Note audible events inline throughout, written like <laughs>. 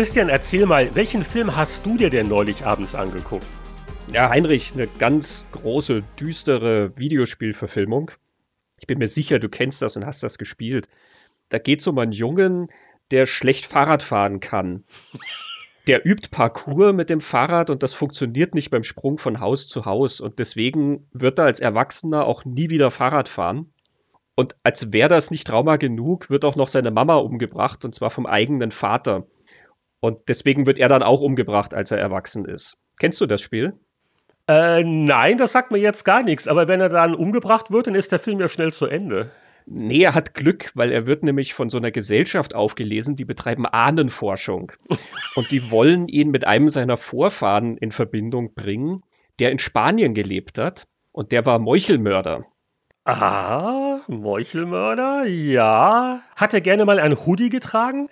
Christian, erzähl mal, welchen Film hast du dir denn neulich abends angeguckt? Ja, Heinrich, eine ganz große, düstere Videospielverfilmung. Ich bin mir sicher, du kennst das und hast das gespielt. Da geht es um einen Jungen, der schlecht Fahrrad fahren kann. <laughs> Der übt Parkour mit dem Fahrrad und das funktioniert nicht beim Sprung von Haus zu Haus. Und deswegen wird er als Erwachsener auch nie wieder Fahrrad fahren. Und als wäre das nicht Trauma genug, wird auch noch seine Mama umgebracht, und zwar vom eigenen Vater. Und deswegen wird er dann auch umgebracht, als er erwachsen ist. Kennst du das Spiel? Äh, nein, das sagt mir jetzt gar nichts. Aber wenn er dann umgebracht wird, dann ist der Film ja schnell zu Ende. Nee, er hat Glück, weil er wird nämlich von so einer Gesellschaft aufgelesen, die betreiben Ahnenforschung. <laughs> Und die wollen ihn mit einem seiner Vorfahren in Verbindung bringen, der in Spanien gelebt hat. Und der war Meuchelmörder. Ah, Meuchelmörder, ja. Hat er gerne mal ein Hoodie getragen?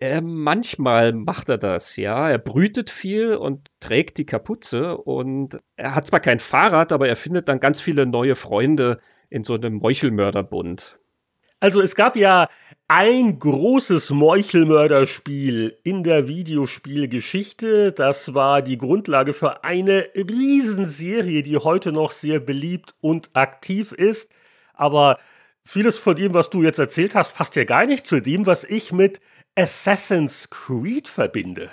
Äh, manchmal macht er das, ja. Er brütet viel und trägt die Kapuze und er hat zwar kein Fahrrad, aber er findet dann ganz viele neue Freunde in so einem Meuchelmörderbund. Also es gab ja ein großes Meuchelmörderspiel in der Videospielgeschichte. Das war die Grundlage für eine Riesenserie, die heute noch sehr beliebt und aktiv ist. Aber vieles von dem, was du jetzt erzählt hast, passt ja gar nicht zu dem, was ich mit Assassin's Creed verbinde.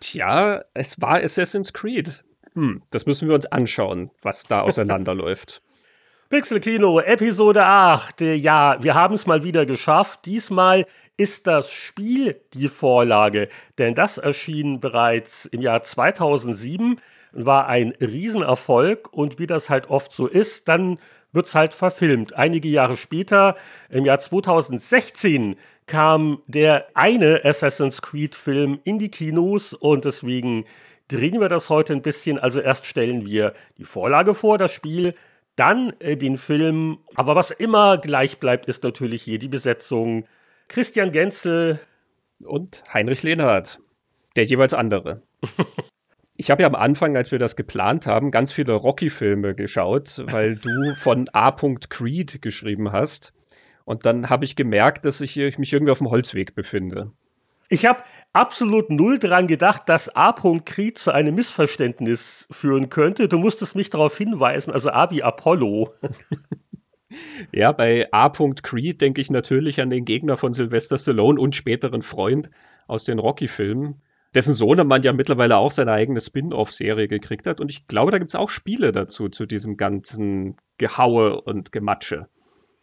Tja, es war Assassin's Creed. Hm, das müssen wir uns anschauen, was da auseinanderläuft. <laughs> Pixel Kino, Episode 8. Ja, wir haben es mal wieder geschafft. Diesmal ist das Spiel die Vorlage, denn das erschien bereits im Jahr 2007, war ein Riesenerfolg und wie das halt oft so ist, dann wird es halt verfilmt. Einige Jahre später, im Jahr 2016, kam der eine Assassin's Creed-Film in die Kinos und deswegen drehen wir das heute ein bisschen. Also erst stellen wir die Vorlage vor, das Spiel, dann äh, den Film. Aber was immer gleich bleibt, ist natürlich hier die Besetzung. Christian Genzel und Heinrich Lehnhardt, der jeweils andere. <laughs> Ich habe ja am Anfang, als wir das geplant haben, ganz viele Rocky-Filme geschaut, weil du von A. Creed geschrieben hast. Und dann habe ich gemerkt, dass ich mich irgendwie auf dem Holzweg befinde. Ich habe absolut null daran gedacht, dass A. Creed zu einem Missverständnis führen könnte. Du musstest mich darauf hinweisen, also A wie Apollo. <laughs> ja, bei A. Creed denke ich natürlich an den Gegner von Sylvester Stallone und späteren Freund aus den Rocky-Filmen, dessen Sohnemann ja mittlerweile auch seine eigene Spin-off-Serie gekriegt hat. Und ich glaube, da gibt es auch Spiele dazu, zu diesem ganzen Gehaue und Gematsche.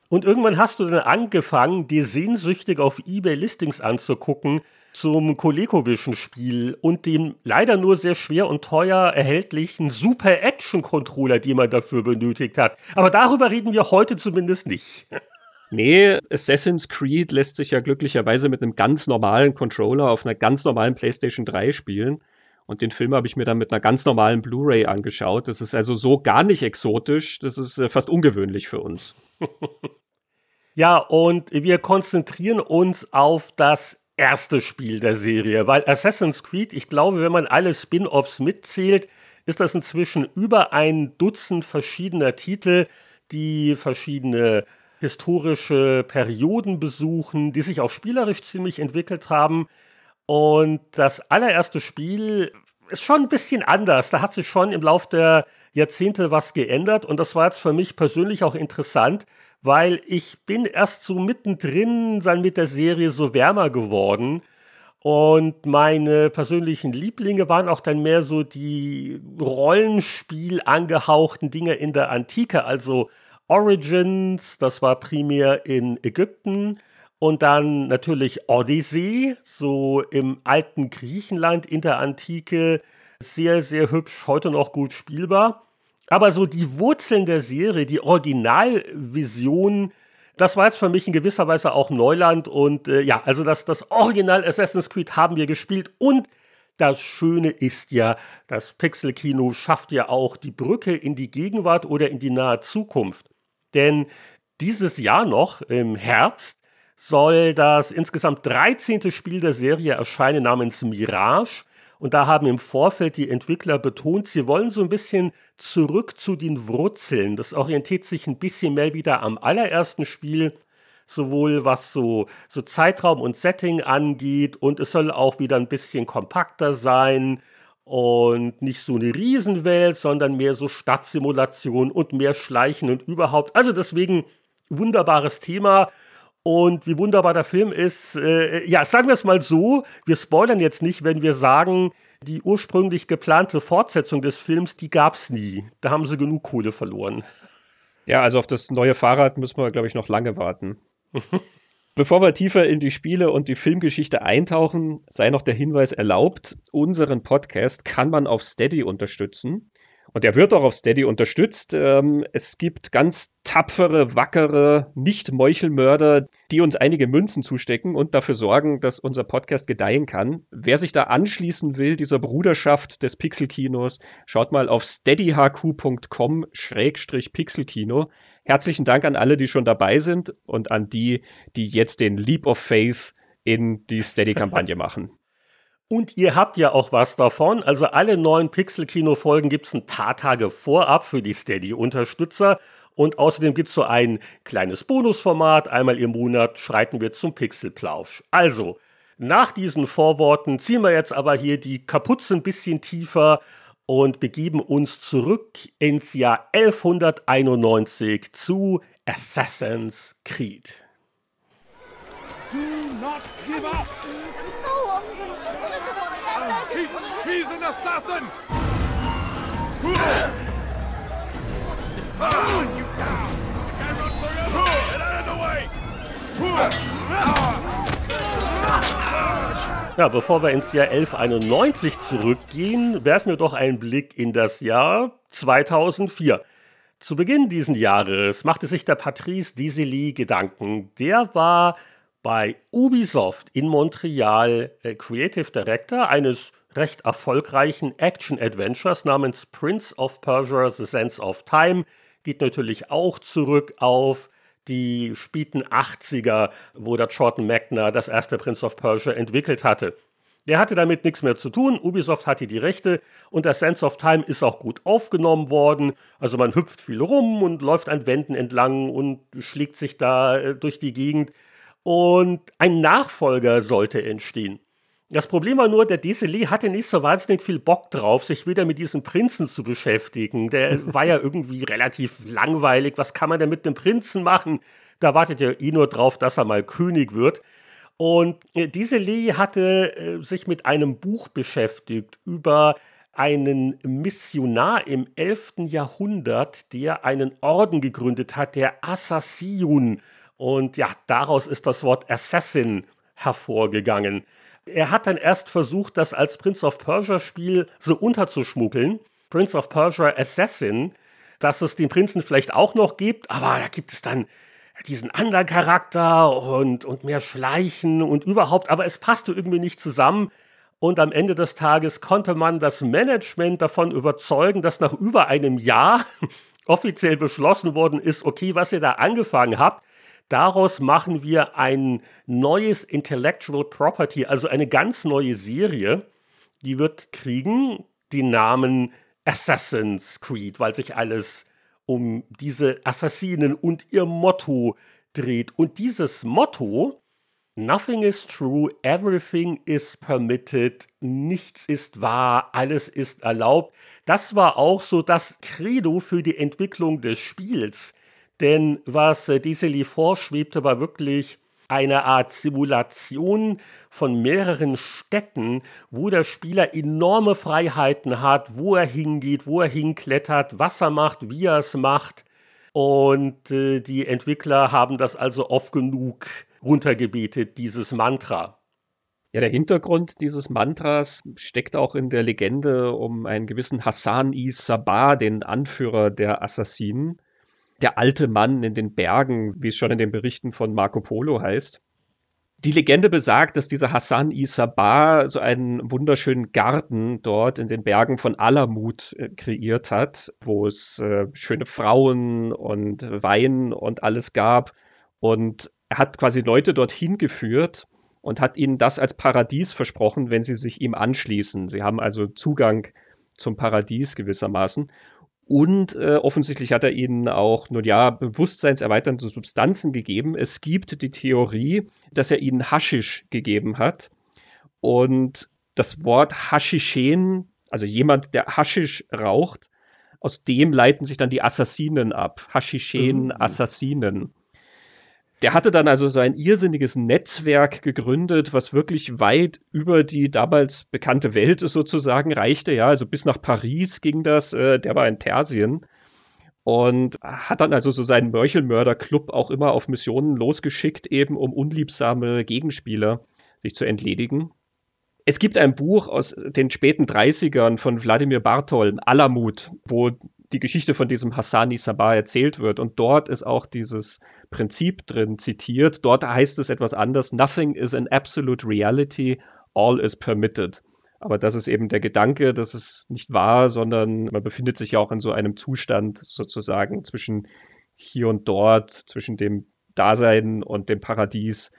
Und irgendwann hast du dann angefangen, dir sehnsüchtig auf eBay Listings anzugucken zum ColecoVision-Spiel und dem leider nur sehr schwer und teuer erhältlichen Super Action Controller, den man dafür benötigt hat. Aber darüber reden wir heute zumindest nicht. Nee, Assassin's Creed lässt sich ja glücklicherweise mit einem ganz normalen Controller auf einer ganz normalen PlayStation 3 spielen. Und den Film habe ich mir dann mit einer ganz normalen Blu-ray angeschaut. Das ist also so gar nicht exotisch. Das ist äh, fast ungewöhnlich für uns. <laughs> Ja, und wir konzentrieren uns auf das erste Spiel der Serie, weil Assassin's Creed, ich glaube, wenn man alle Spin-offs mitzählt, ist das inzwischen über ein Dutzend verschiedener Titel, die verschiedene historische Perioden besuchen, die sich auch spielerisch ziemlich entwickelt haben. Und das allererste Spiel ist schon ein bisschen anders. Da hat sich schon im Laufe der Jahrzehnte was geändert und das war jetzt für mich persönlich auch interessant, weil ich bin erst so mittendrin dann mit der Serie so wärmer geworden. Und meine persönlichen Lieblinge waren auch dann mehr so die Rollenspiel angehauchten Dinge in der Antike, also Origins, das war primär in Ägypten. Und dann natürlich Odyssey, so im alten Griechenland in der Antike. Sehr, sehr hübsch, heute noch gut spielbar. Aber so die Wurzeln der Serie, die Originalvision, das war jetzt für mich in gewisser Weise auch Neuland. Und äh, ja, also das, das Original Assassin's Creed haben wir gespielt. Und das Schöne ist ja, das Pixel-Kino schafft ja auch die Brücke in die Gegenwart oder in die nahe Zukunft. Denn dieses Jahr noch, im Herbst, soll das insgesamt 13. Spiel der Serie erscheinen namens Mirage. Und da haben im Vorfeld die Entwickler betont, sie wollen so ein bisschen zurück zu den Wurzeln. Das orientiert sich ein bisschen mehr wieder am allerersten Spiel, sowohl was so, so Zeitraum und Setting angeht und es soll auch wieder ein bisschen kompakter sein und nicht so eine Riesenwelt, sondern mehr so Stadtsimulation und mehr Schleichen und überhaupt. Also deswegen wunderbares Thema. Und wie wunderbar der Film ist, äh, ja, sagen wir es mal so, wir spoilern jetzt nicht, wenn wir sagen, die ursprünglich geplante Fortsetzung des Films, die gab es nie. Da haben sie genug Kohle verloren. Ja, also auf das neue Fahrrad müssen wir, glaube ich, noch lange warten. <laughs> Bevor wir tiefer in die Spiele und die Filmgeschichte eintauchen, sei noch der Hinweis erlaubt, unseren Podcast kann man auf Steady unterstützen. Und er wird auch auf Steady unterstützt. Ähm, es gibt ganz tapfere, wackere Nicht-Meuchelmörder, die uns einige Münzen zustecken und dafür sorgen, dass unser Podcast gedeihen kann. Wer sich da anschließen will, dieser Bruderschaft des Pixelkinos, schaut mal auf steadyhq.com-pixelkino. Herzlichen Dank an alle, die schon dabei sind und an die, die jetzt den Leap of Faith in die Steady-Kampagne <laughs> machen. Und ihr habt ja auch was davon. Also alle neuen Pixel-Kino-Folgen gibt es ein paar Tage vorab für die Steady-Unterstützer. Und außerdem gibt es so ein kleines Bonusformat. Einmal im Monat schreiten wir zum Pixelplausch. Also, nach diesen Vorworten ziehen wir jetzt aber hier die Kapuze ein bisschen tiefer und begeben uns zurück ins Jahr 1191 zu Assassin's Creed. Do not give up! He, he's an assassin! Ja, bevor wir ins Jahr 1191 zurückgehen, werfen wir doch einen Blick in das Jahr 2004. Zu Beginn dieses Jahres machte sich der Patrice Disely Gedanken. Der war bei Ubisoft in Montreal äh, Creative Director eines recht erfolgreichen Action-Adventures namens Prince of Persia The Sense of Time. Geht natürlich auch zurück auf die späten 80er, wo der Jordan Magner das erste Prince of Persia entwickelt hatte. Der hatte damit nichts mehr zu tun. Ubisoft hatte die Rechte und der Sense of Time ist auch gut aufgenommen worden. Also man hüpft viel rum und läuft an Wänden entlang und schlägt sich da äh, durch die Gegend. Und ein Nachfolger sollte entstehen. Das Problem war nur, der Desilé hatte nicht so wahnsinnig viel Bock drauf, sich wieder mit diesem Prinzen zu beschäftigen. Der <laughs> war ja irgendwie relativ langweilig. Was kann man denn mit einem Prinzen machen? Da wartet ja eh nur drauf, dass er mal König wird. Und äh, Desilé hatte äh, sich mit einem Buch beschäftigt über einen Missionar im 11. Jahrhundert, der einen Orden gegründet hat, der Assassin. Und ja, daraus ist das Wort Assassin hervorgegangen. Er hat dann erst versucht, das als Prince of Persia Spiel so unterzuschmuggeln. Prince of Persia Assassin, dass es den Prinzen vielleicht auch noch gibt, aber da gibt es dann diesen anderen Charakter und, und mehr Schleichen und überhaupt, aber es passte irgendwie nicht zusammen. Und am Ende des Tages konnte man das Management davon überzeugen, dass nach über einem Jahr <laughs> offiziell beschlossen worden ist, okay, was ihr da angefangen habt, Daraus machen wir ein neues Intellectual Property, also eine ganz neue Serie. Die wird kriegen den Namen Assassin's Creed, weil sich alles um diese Assassinen und ihr Motto dreht. Und dieses Motto, Nothing is true, everything is permitted, nichts ist wahr, alles ist erlaubt. Das war auch so das Credo für die Entwicklung des Spiels. Denn was äh, Disely vorschwebte, war wirklich eine Art Simulation von mehreren Städten, wo der Spieler enorme Freiheiten hat, wo er hingeht, wo er hinklettert, was er macht, wie er es macht. Und äh, die Entwickler haben das also oft genug runtergebetet, dieses Mantra. Ja, der Hintergrund dieses Mantras steckt auch in der Legende um einen gewissen Hassan i Sabah, den Anführer der Assassinen der alte Mann in den Bergen, wie es schon in den Berichten von Marco Polo heißt. Die Legende besagt, dass dieser Hassan Isabar so einen wunderschönen Garten dort in den Bergen von Alamut äh, kreiert hat, wo es äh, schöne Frauen und Wein und alles gab. Und er hat quasi Leute dorthin geführt und hat ihnen das als Paradies versprochen, wenn sie sich ihm anschließen. Sie haben also Zugang zum Paradies gewissermaßen. Und äh, offensichtlich hat er ihnen auch, nun ja, bewusstseinserweiternde Substanzen gegeben. Es gibt die Theorie, dass er ihnen Haschisch gegeben hat. Und das Wort Haschischen, also jemand, der Haschisch raucht, aus dem leiten sich dann die Assassinen ab. Haschischen, mhm. Assassinen. Der hatte dann also so ein irrsinniges Netzwerk gegründet, was wirklich weit über die damals bekannte Welt sozusagen reichte. Ja, also bis nach Paris ging das. Äh, der war in Persien und hat dann also so seinen Mörchelmörder-Club auch immer auf Missionen losgeschickt, eben um unliebsame Gegenspieler sich zu entledigen. Es gibt ein Buch aus den späten 30ern von Wladimir Bartol, Alamut, wo die Geschichte von diesem Hassani Sabah erzählt wird. Und dort ist auch dieses Prinzip drin zitiert. Dort heißt es etwas anders. Nothing is an absolute reality, all is permitted. Aber das ist eben der Gedanke, dass es nicht wahr, sondern man befindet sich ja auch in so einem Zustand sozusagen zwischen hier und dort, zwischen dem Dasein und dem Paradies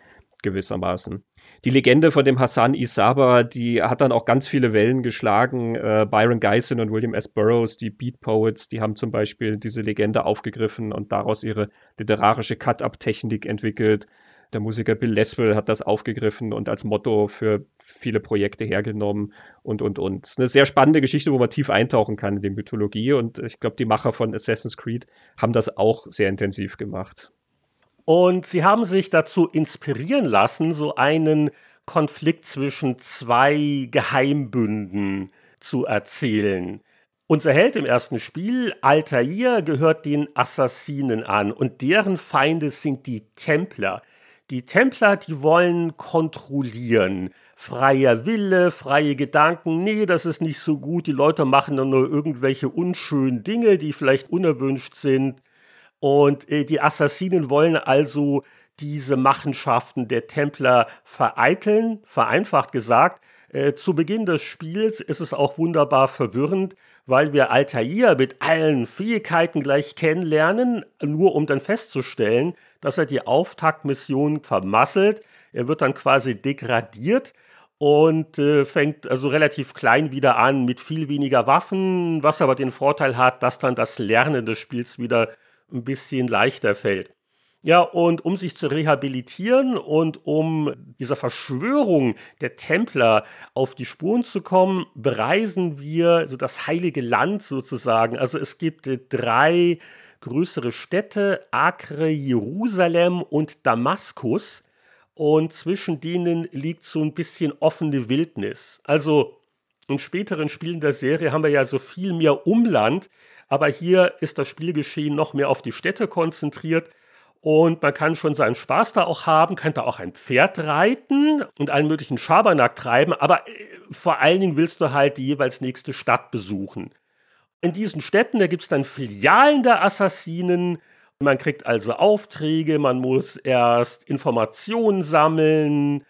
gewissermaßen. Die Legende von dem Hassan Isaba, die hat dann auch ganz viele Wellen geschlagen. Äh, Byron Geisen und William S. Burroughs, die Beat Poets, die haben zum Beispiel diese Legende aufgegriffen und daraus ihre literarische Cut-Up-Technik entwickelt. Der Musiker Bill Leswell hat das aufgegriffen und als Motto für viele Projekte hergenommen und, und, und. Eine sehr spannende Geschichte, wo man tief eintauchen kann in die Mythologie und ich glaube, die Macher von Assassin's Creed haben das auch sehr intensiv gemacht. Und sie haben sich dazu inspirieren lassen, so einen Konflikt zwischen zwei Geheimbünden zu erzählen. Unser Held im ersten Spiel, Altair, gehört den Assassinen an und deren Feinde sind die Templer. Die Templer, die wollen kontrollieren. Freier Wille, freie Gedanken, nee, das ist nicht so gut. Die Leute machen dann nur irgendwelche unschönen Dinge, die vielleicht unerwünscht sind. Und äh, die Assassinen wollen also diese Machenschaften der Templer vereiteln, vereinfacht gesagt. Äh, zu Beginn des Spiels ist es auch wunderbar verwirrend, weil wir Altair mit allen Fähigkeiten gleich kennenlernen, nur um dann festzustellen, dass er die Auftaktmission vermasselt. Er wird dann quasi degradiert und äh, fängt also relativ klein wieder an mit viel weniger Waffen, was aber den Vorteil hat, dass dann das Lernen des Spiels wieder ein bisschen leichter fällt. Ja, und um sich zu rehabilitieren und um dieser Verschwörung der Templer auf die Spuren zu kommen, bereisen wir so das heilige Land sozusagen. Also es gibt drei größere Städte, Acre, Jerusalem und Damaskus. Und zwischen denen liegt so ein bisschen offene Wildnis. Also in späteren Spielen der Serie haben wir ja so viel mehr Umland, aber hier ist das Spielgeschehen noch mehr auf die Städte konzentriert. Und man kann schon seinen Spaß da auch haben, kann da auch ein Pferd reiten und allen möglichen Schabernack treiben, aber äh, vor allen Dingen willst du halt die jeweils nächste Stadt besuchen. In diesen Städten, da gibt es dann Filialen der Assassinen. Man kriegt also Aufträge, man muss erst Informationen sammeln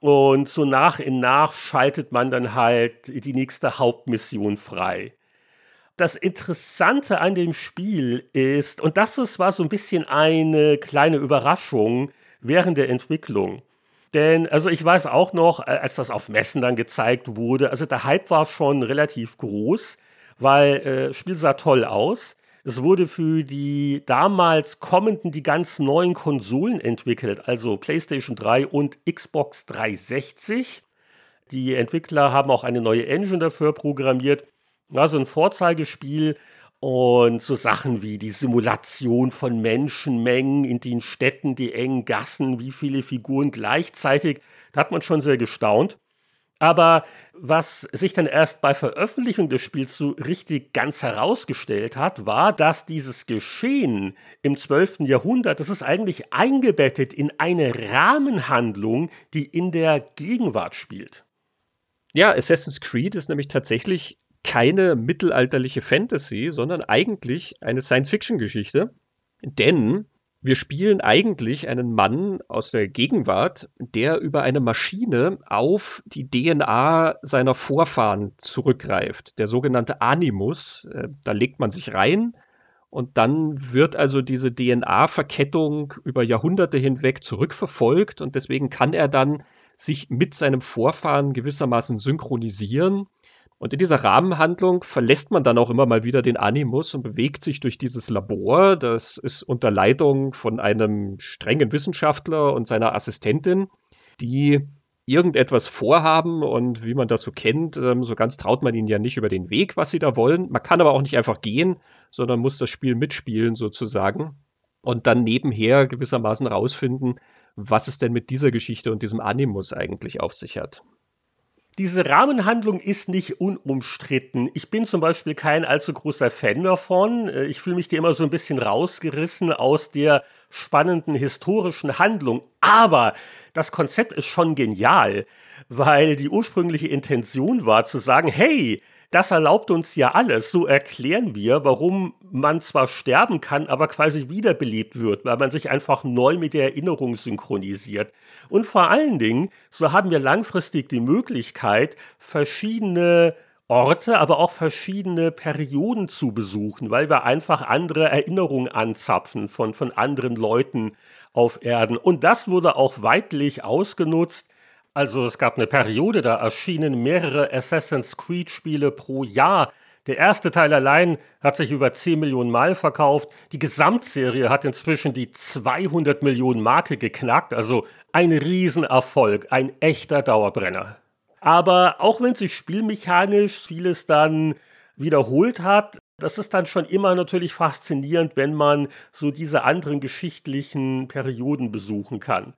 und so nach und nach schaltet man dann halt die nächste Hauptmission frei das Interessante an dem Spiel ist, und das ist, war so ein bisschen eine kleine Überraschung während der Entwicklung. Denn, also ich weiß auch noch, äh, als das auf Messen dann gezeigt wurde, also der Hype war schon relativ groß, weil äh, das Spiel sah toll aus. Es wurde für die damals kommenden, die ganz neuen Konsolen entwickelt, also PlayStation 3 und Xbox 360. Die Entwickler haben auch eine neue Engine dafür programmiert ja, so ein Vorzeigespiel und so Sachen wie die Simulation von Menschenmengen in den Städten, die engen Gassen, wie viele Figuren gleichzeitig, da hat man schon sehr gestaunt. Aber was sich dann erst bei Veröffentlichung des Spiels so richtig ganz herausgestellt hat, war, dass dieses Geschehen im 12. Jahrhundert, das ist eigentlich eingebettet in eine Rahmenhandlung, die in der Gegenwart spielt. Ja, Assassin's Creed ist nämlich tatsächlich keine mittelalterliche Fantasy, sondern eigentlich eine Science-Fiction-Geschichte. Denn wir spielen eigentlich einen Mann aus der Gegenwart, der über eine Maschine auf die DNA seiner Vorfahren zurückgreift. Der sogenannte Animus. Äh, da legt man sich rein und dann wird also diese DNA-Verkettung über Jahrhunderte hinweg zurückverfolgt und deswegen kann er dann sich mit seinem Vorfahren gewissermaßen synchronisieren Und in dieser Rahmenhandlung verlässt man dann auch immer mal wieder den Animus und bewegt sich durch dieses Labor. Das ist unter Leitung von einem strengen Wissenschaftler und seiner Assistentin, die irgendetwas vorhaben und wie man das so kennt, ähm, so ganz traut man ihnen ja nicht über den Weg, was sie da wollen. Man kann aber auch nicht einfach gehen, sondern muss das Spiel mitspielen sozusagen und dann nebenher gewissermaßen rausfinden, was es denn mit dieser Geschichte und diesem Animus eigentlich auf sich hat. Diese Rahmenhandlung ist nicht unumstritten. Ich bin zum Beispiel kein allzu großer Fan davon. Äh, ich fühle mich dir immer so ein bisschen rausgerissen aus der spannenden historischen Handlung. Aber das Konzept ist schon genial, weil die ursprüngliche Intention war zu sagen, hey, das erlaubt uns ja alles. So erklären wir, warum man zwar sterben kann, aber quasi wiederbelebt wird, weil man sich einfach neu mit der Erinnerung synchronisiert. Und vor allen Dingen, so haben wir langfristig die Möglichkeit, verschiedene Orte, aber auch verschiedene Perioden zu besuchen, weil wir einfach andere Erinnerungen anzapfen von, von anderen Leuten auf Erden. Und das wurde auch weitlich ausgenutzt also es gab eine Periode, da erschienen mehrere Assassin's Creed-Spiele pro Jahr. Der erste Teil allein hat sich über 10 Millionen Mal verkauft. Die Gesamtserie hat inzwischen die 200 Millionen Marke geknackt. Also ein Riesenerfolg, ein echter Dauerbrenner. Aber auch wenn sich spielmechanisch vieles dann wiederholt hat, das ist dann schon immer natürlich faszinierend, wenn man so diese anderen geschichtlichen Perioden besuchen kann.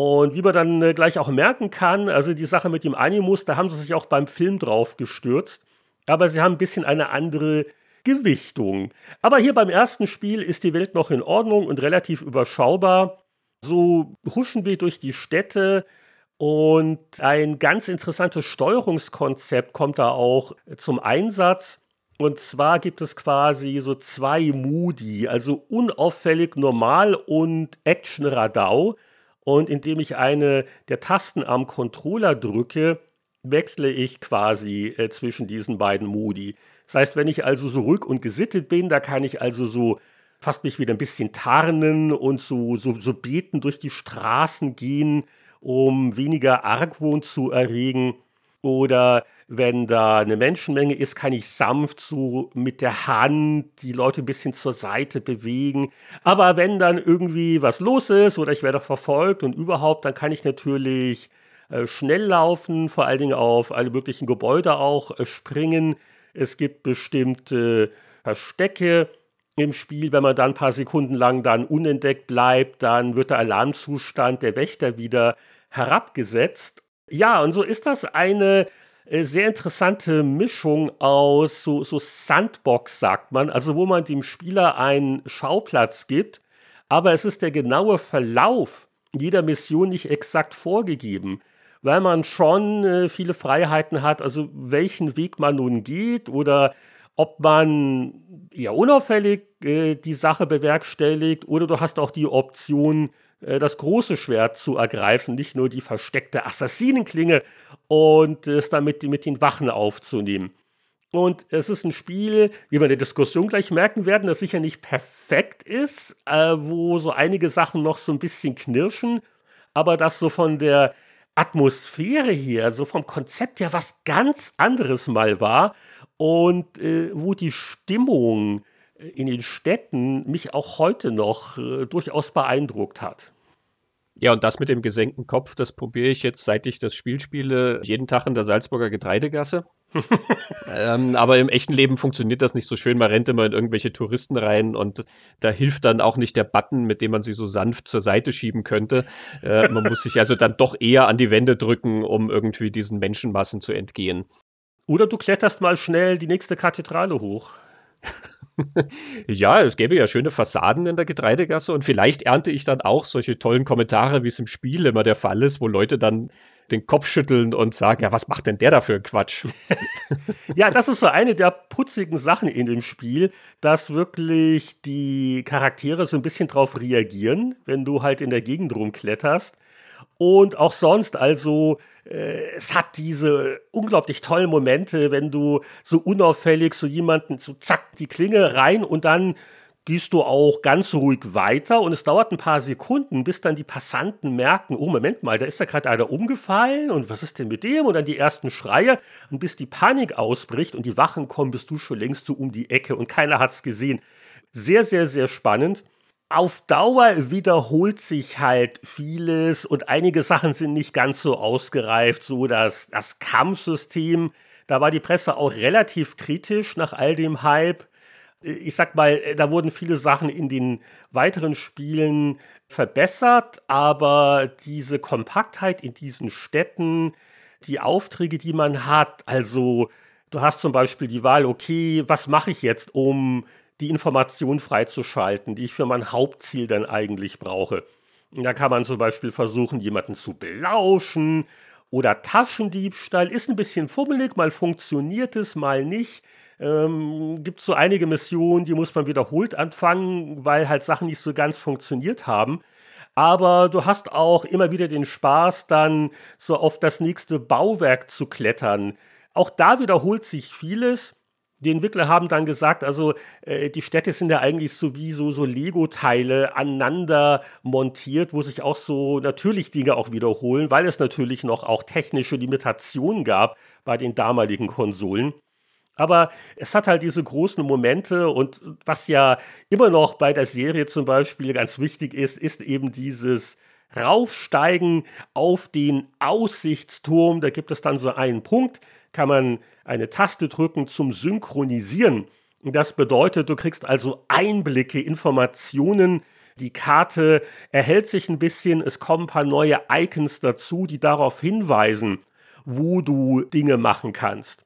Und wie man dann äh, gleich auch merken kann, also die Sache mit dem Animus, da haben sie sich auch beim Film drauf gestürzt. Aber sie haben ein bisschen eine andere Gewichtung. Aber hier beim ersten Spiel ist die Welt noch in Ordnung und relativ überschaubar. So huschen wir durch die Städte und ein ganz interessantes Steuerungskonzept kommt da auch zum Einsatz. Und zwar gibt es quasi so zwei Moody, also unauffällig normal und Action Radau. Und indem ich eine der Tasten am Controller drücke, wechsle ich quasi äh, zwischen diesen beiden Modi. Das heißt, wenn ich also so ruhig und gesittet bin, da kann ich also so fast mich wieder ein bisschen tarnen und so, so, so beten durch die Straßen gehen, um weniger Argwohn zu erregen. Oder wenn da eine Menschenmenge ist, kann ich sanft so mit der Hand die Leute ein bisschen zur Seite bewegen. Aber wenn dann irgendwie was los ist oder ich werde verfolgt und überhaupt, dann kann ich natürlich äh, schnell laufen, vor allen Dingen auf alle möglichen Gebäude auch äh, springen. Es gibt bestimmte Verstecke im Spiel. Wenn man dann ein paar Sekunden lang dann unentdeckt bleibt, dann wird der Alarmzustand der Wächter wieder herabgesetzt. Ja, und so ist das eine äh, sehr interessante Mischung aus so, so Sandbox, sagt man, also wo man dem Spieler einen Schauplatz gibt, aber es ist der genaue Verlauf jeder Mission nicht exakt vorgegeben, weil man schon äh, viele Freiheiten hat, also welchen Weg man nun geht oder ob man ja unauffällig äh, die Sache bewerkstelligt oder du hast auch die Option, äh, das große Schwert zu ergreifen, nicht nur die versteckte Assassinenklinge und es damit mit den Wachen aufzunehmen. Und es ist ein Spiel, wie wir in der Diskussion gleich merken werden, das sicher nicht perfekt ist, äh, wo so einige Sachen noch so ein bisschen knirschen, aber das so von der Atmosphäre her, so vom Konzept her was ganz anderes mal war und äh, wo die Stimmung in den Städten mich auch heute noch äh, durchaus beeindruckt hat. Ja, und das mit dem gesenkten Kopf, das probiere ich jetzt, seit ich das Spiel spiele, jeden Tag in der Salzburger Getreidegasse. <laughs> ähm, aber im echten Leben funktioniert das nicht so schön. Man rennt immer in irgendwelche Touristen rein und da hilft dann auch nicht der Button, mit dem man sie so sanft zur Seite schieben könnte. Äh, man muss sich also dann doch eher an die Wände drücken, um irgendwie diesen Menschenmassen zu entgehen. Oder du kletterst mal schnell die nächste Kathedrale hoch. <laughs> ja, es gäbe ja schöne Fassaden in der Getreidegasse und vielleicht ernte ich dann auch solche tollen Kommentare, wie es im Spiel immer der Fall ist, wo Leute dann den Kopf schütteln und sagen, ja, was macht denn der da für Quatsch? <laughs> ja, das ist so eine der putzigen Sachen in dem Spiel, dass wirklich die Charaktere so ein bisschen drauf reagieren, wenn du halt in der Gegend rumkletterst. Und auch sonst, also äh, es hat diese unglaublich tollen Momente, wenn du so unauffällig so jemanden so zack die Klinge rein und dann gehst du auch ganz ruhig weiter und es dauert ein paar Sekunden, bis dann die Passanten merken, oh Moment mal, da ist ja gerade einer umgefallen und was ist denn mit dem? Und dann die ersten Schreie und bis die Panik ausbricht und die Wachen kommen, bist du schon längst so um die Ecke und keiner hat es gesehen. Sehr, sehr, sehr spannend. Auf Dauer wiederholt sich halt vieles und einige Sachen sind nicht ganz so ausgereift, so dass das Kampfsystem, da war die Presse auch relativ kritisch nach all dem Hype. Ich sag mal, da wurden viele Sachen in den weiteren Spielen verbessert, aber diese Kompaktheit in diesen Städten, die Aufträge, die man hat, also du hast zum Beispiel die Wahl, okay, was mache ich jetzt, um die Information freizuschalten, die ich für mein Hauptziel dann eigentlich brauche. Da kann man zum Beispiel versuchen, jemanden zu belauschen oder Taschendiebstahl. Ist ein bisschen fummelig, mal funktioniert es, mal nicht ähm, gibt so einige Missionen, die muss man wiederholt anfangen, weil halt Sachen nicht so ganz funktioniert haben. Aber du hast auch immer wieder den Spaß, dann so auf das nächste Bauwerk zu klettern. Auch da wiederholt sich vieles. Die Entwickler haben dann gesagt, also äh, die Städte sind ja eigentlich so wie so, so Lego-Teile aneinander montiert, wo sich auch so natürlich Dinge auch wiederholen, weil es natürlich noch auch technische Limitationen gab bei den damaligen Konsolen. Aber es hat halt diese großen Momente und was ja immer noch bei der Serie zum Beispiel ganz wichtig ist, ist eben dieses Raufsteigen auf den Aussichtsturm. Da gibt es dann so einen Punkt, kann man eine Taste drücken zum Synchronisieren. Das bedeutet, du kriegst also Einblicke, Informationen. Die Karte erhält sich ein bisschen, es kommen ein paar neue Icons dazu, die darauf hinweisen, wo du Dinge machen kannst.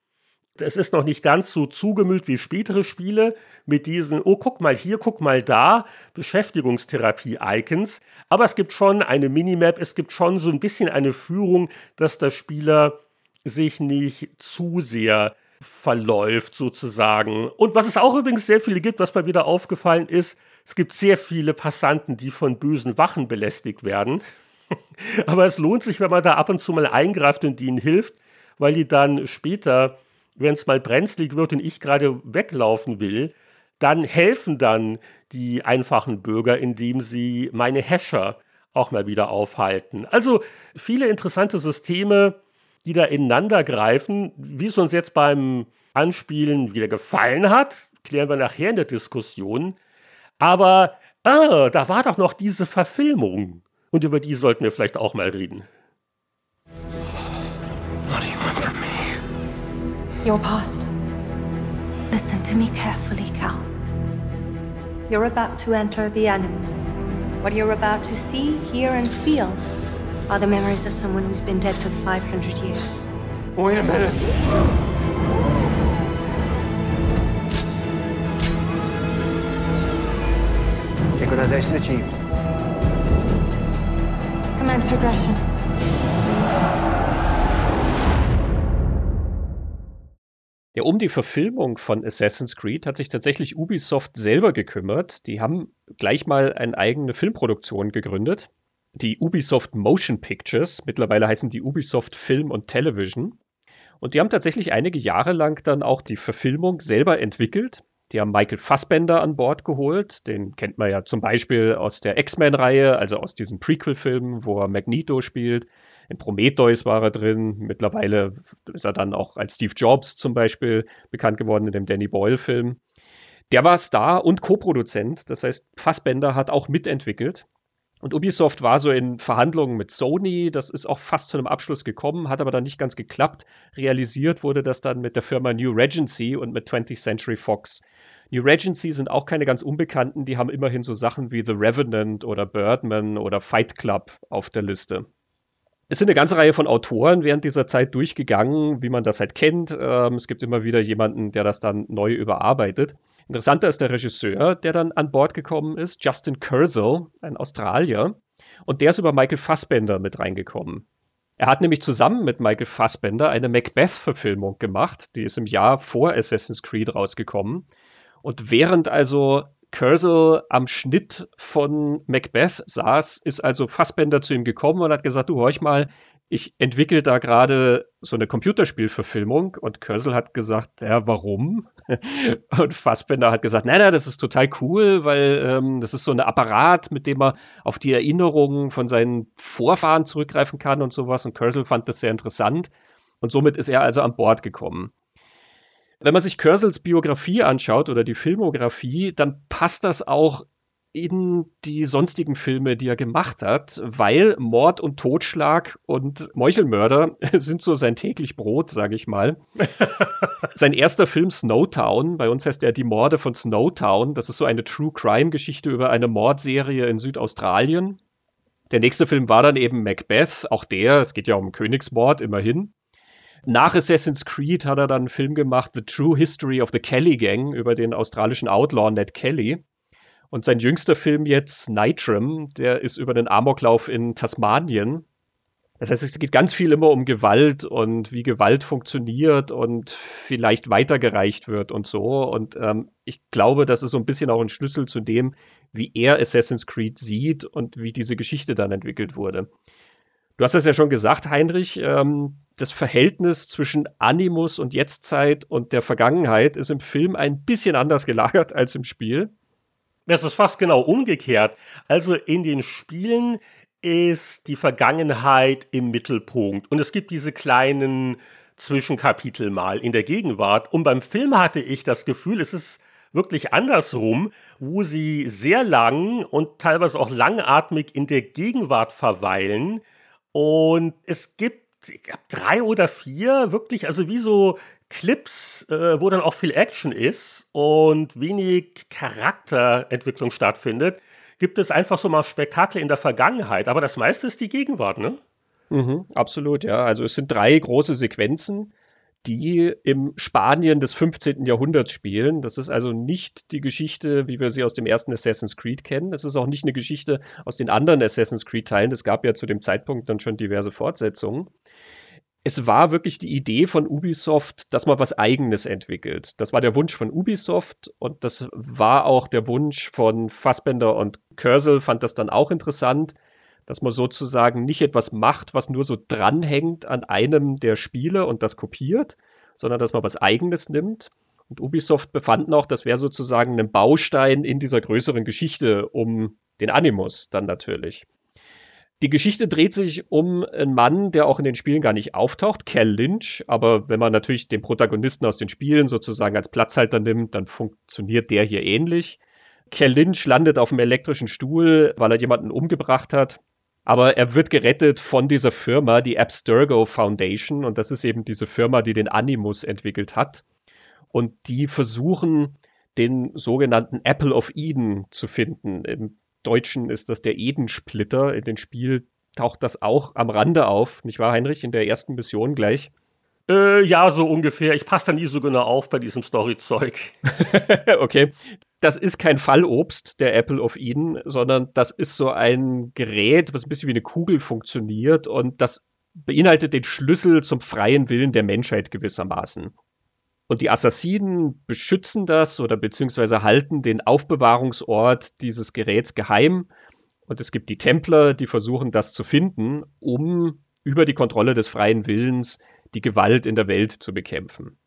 Es ist noch nicht ganz so zugemüllt wie spätere Spiele mit diesen, oh, guck mal hier, guck mal da, Beschäftigungstherapie-Icons. Aber es gibt schon eine Minimap, es gibt schon so ein bisschen eine Führung, dass der Spieler sich nicht zu sehr verläuft sozusagen. Und was es auch übrigens sehr viele gibt, was mir wieder aufgefallen ist, es gibt sehr viele Passanten, die von bösen Wachen belästigt werden. <laughs> Aber es lohnt sich, wenn man da ab und zu mal eingreift und ihnen hilft, weil die dann später wenn es mal brenzlig wird und ich gerade weglaufen will, dann helfen dann die einfachen Bürger, indem sie meine Hasher auch mal wieder aufhalten. Also viele interessante Systeme, die da ineinander greifen. Wie es uns jetzt beim Anspielen wieder gefallen hat, klären wir nachher in der Diskussion. Aber, ah, da war doch noch diese Verfilmung. Und über die sollten wir vielleicht auch mal reden. Your past. Listen to me carefully, Cal. You're about to enter the Animus. What you're about to see, hear, and feel are the memories of someone who's been dead for 500 years. Wait a minute. Synchronization achieved. Commence regression. Ja, um die Verfilmung von Assassin's Creed hat sich tatsächlich Ubisoft selber gekümmert. Die haben gleich mal eine eigene Filmproduktion gegründet. Die Ubisoft Motion Pictures. Mittlerweile heißen die Ubisoft Film und Television. Und die haben tatsächlich einige Jahre lang dann auch die Verfilmung selber entwickelt. Die haben Michael Fassbender an Bord geholt. Den kennt man ja zum Beispiel aus der X-Men-Reihe, also aus diesen Prequel-Filmen, wo er Magneto spielt. In Prometheus war er drin. Mittlerweile ist er dann auch als Steve Jobs zum Beispiel bekannt geworden in dem Danny Boyle-Film. Der war Star und Co-Produzent. Das heißt, Fassbender hat auch mitentwickelt. Und Ubisoft war so in Verhandlungen mit Sony, das ist auch fast zu einem Abschluss gekommen, hat aber dann nicht ganz geklappt. Realisiert wurde das dann mit der Firma New Regency und mit 20th Century Fox. New Regency sind auch keine ganz Unbekannten, die haben immerhin so Sachen wie The Revenant oder Birdman oder Fight Club auf der Liste. Es sind eine ganze Reihe von Autoren während dieser Zeit durchgegangen, wie man das halt kennt. Ähm, es gibt immer wieder jemanden, der das dann neu überarbeitet. Interessanter ist der Regisseur, der dann an Bord gekommen ist, Justin Kurzel, ein Australier. Und der ist über Michael Fassbender mit reingekommen. Er hat nämlich zusammen mit Michael Fassbender eine Macbeth-Verfilmung gemacht. Die ist im Jahr vor Assassin's Creed rausgekommen. Und während also Cursor am Schnitt von Macbeth saß, ist also Fassbender zu ihm gekommen und hat gesagt, du horch mal, ich entwickle da gerade so eine Computerspielverfilmung und Cursor hat gesagt, ja, warum? <laughs> Und Fassbender hat gesagt, nein, nein, das ist total cool, weil ähm, das ist so ein Apparat, mit dem er auf die Erinnerungen von seinen Vorfahren zurückgreifen kann und sowas. Und Cursor fand das sehr interessant und somit ist er also an Bord gekommen. Wenn man sich Cursels Biografie anschaut oder die Filmografie, dann passt das auch in die sonstigen Filme, die er gemacht hat, weil Mord und Totschlag und Meuchelmörder <laughs> sind so sein täglich Brot, sage ich mal. <laughs> sein erster Film Snowtown, bei uns heißt er Die Morde von Snowtown, das ist so eine True Crime Geschichte über eine Mordserie in Südaustralien. Der nächste Film war dann eben Macbeth, auch der, es geht ja um Königsmord immerhin. Nach Assassin's Creed hat er dann einen Film gemacht, The True History of the Kelly Gang, über den australischen Outlaw Ned Kelly. Und sein jüngster Film jetzt, Nitram, der ist über den Amoklauf in Tasmanien. Das heißt, es geht ganz viel immer um Gewalt und wie Gewalt funktioniert und vielleicht weitergereicht wird und so. Und ähm, ich glaube, das ist so ein bisschen auch ein Schlüssel zu dem, wie er Assassin's Creed sieht und wie diese Geschichte dann entwickelt wurde. Du hast das ja schon gesagt, Heinrich. Ähm, das Verhältnis zwischen Animus und Jetztzeit und der Vergangenheit ist im Film ein bisschen anders gelagert <laughs> als im Spiel. Das ist fast genau umgekehrt. Also in den Spielen ist die Vergangenheit im Mittelpunkt und es gibt diese kleinen Zwischenkapitel mal in der Gegenwart. Und beim Film hatte ich das Gefühl, es ist wirklich andersrum, wo sie sehr lang und teilweise auch langatmig in der Gegenwart verweilen. Und es gibt ich glaube, drei oder vier wirklich, also wie so Clips, äh, wo dann auch viel Action ist und wenig Charakterentwicklung stattfindet, gibt es einfach so mal Spektakel in der Vergangenheit. Aber das meiste ist die Gegenwart, ne? Mhm, absolut, ja. Also es sind drei große Sequenzen, die im Spanien des 15. Jahrhunderts spielen. Das ist also nicht die Geschichte, wie wir sie aus dem ersten Assassin's Creed kennen. Es ist auch nicht eine Geschichte aus den anderen Assassin's Creed-Teilen. Es gab ja zu dem Zeitpunkt dann schon diverse Fortsetzungen es war wirklich die Idee von Ubisoft, dass man was Eigenes entwickelt. Das war der Wunsch von Ubisoft und das war auch der Wunsch von Fassbender und Cursel, fand das dann auch interessant, dass man sozusagen nicht etwas macht, was nur so dranhängt an einem der Spiele und das kopiert, sondern dass man was Eigenes nimmt. Und Ubisoft befanden auch, das wäre sozusagen ein Baustein in dieser größeren Geschichte um den Animus dann natürlich. Die Geschichte dreht sich um einen Mann, der auch in den Spielen gar nicht auftaucht, Cal Lynch. Aber wenn man natürlich den Protagonisten aus den Spielen sozusagen als Platzhalter nimmt, dann funktioniert der hier ähnlich. Cal Lynch landet auf dem elektrischen Stuhl, weil er jemanden umgebracht hat. Aber er wird gerettet von dieser Firma, die Abstergo Foundation. Und das ist eben diese Firma, die den Animus entwickelt hat. Und die versuchen, den sogenannten Apple of Eden zu finden. Im Deutschen ist das der Edensplitter. In dem Spiel taucht das auch am Rande auf, nicht wahr, Heinrich, in der ersten Mission gleich? Äh, ja, so ungefähr. Ich passe da nie so genau auf bei diesem Storyzeug. <laughs> okay. Das ist kein Fallobst, der Apple of Eden, sondern das ist so ein Gerät, was ein bisschen wie eine Kugel funktioniert und das beinhaltet den Schlüssel zum freien Willen der Menschheit gewissermaßen. Und die Assassinen beschützen das oder beziehungsweise halten den Aufbewahrungsort dieses Geräts geheim. Und es gibt die Templer, die versuchen, das zu finden, um über die Kontrolle des freien Willens die Gewalt in der Welt zu bekämpfen.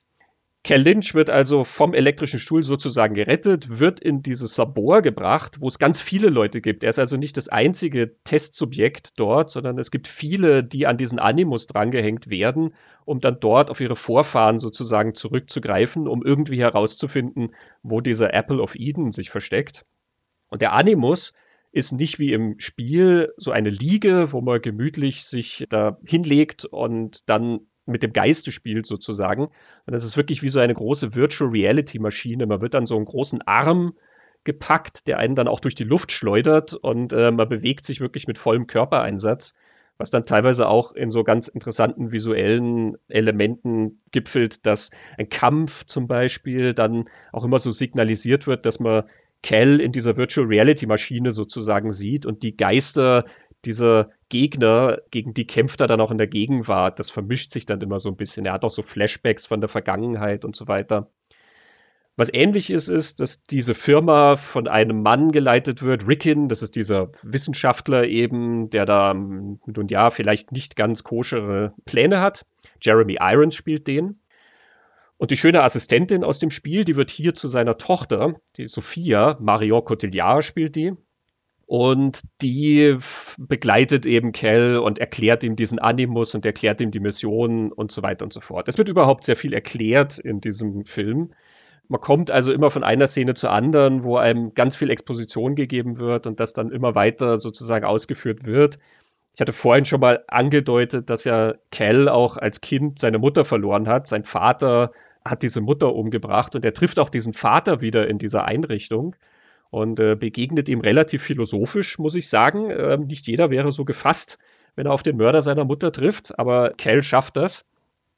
Cal Lynch wird also vom elektrischen Stuhl sozusagen gerettet, wird in dieses Labor gebracht, wo es ganz viele Leute gibt. Er ist also nicht das einzige Testsubjekt dort, sondern es gibt viele, die an diesen Animus drangehängt werden, um dann dort auf ihre Vorfahren sozusagen zurückzugreifen, um irgendwie herauszufinden, wo dieser Apple of Eden sich versteckt. Und der Animus ist nicht wie im Spiel so eine Liege, wo man gemütlich sich da hinlegt und dann mit dem Geiste spielt sozusagen. Und das ist wirklich wie so eine große Virtual Reality Maschine. Man wird dann so einen großen Arm gepackt, der einen dann auch durch die Luft schleudert und äh, man bewegt sich wirklich mit vollem Körpereinsatz, was dann teilweise auch in so ganz interessanten visuellen Elementen gipfelt, dass ein Kampf zum Beispiel dann auch immer so signalisiert wird, dass man Cal in dieser Virtual Reality Maschine sozusagen sieht und die Geister dieser Gegner, gegen die kämpft er dann auch in der Gegenwart. Das vermischt sich dann immer so ein bisschen. Er hat auch so Flashbacks von der Vergangenheit und so weiter. Was ähnlich ist, ist, dass diese Firma von einem Mann geleitet wird, Rickin, das ist dieser Wissenschaftler eben, der da nun ja vielleicht nicht ganz koschere Pläne hat. Jeremy Irons spielt den. Und die schöne Assistentin aus dem Spiel, die wird hier zu seiner Tochter, die Sophia, Marion Cotillard spielt die. Und die begleitet eben Cal und erklärt ihm diesen Animus und erklärt ihm die Mission und so weiter und so fort. Es wird überhaupt sehr viel erklärt in diesem Film. Man kommt also immer von einer Szene zur anderen, wo einem ganz viel Exposition gegeben wird und das dann immer weiter sozusagen ausgeführt wird. Ich hatte vorhin schon mal angedeutet, dass ja Cal auch als Kind seine Mutter verloren hat. Sein Vater hat diese Mutter umgebracht und er trifft auch diesen Vater wieder in dieser Einrichtung und äh, begegnet ihm relativ philosophisch, muss ich sagen. Äh, nicht jeder wäre so gefasst, wenn er auf den Mörder seiner Mutter trifft, aber Cal schafft das.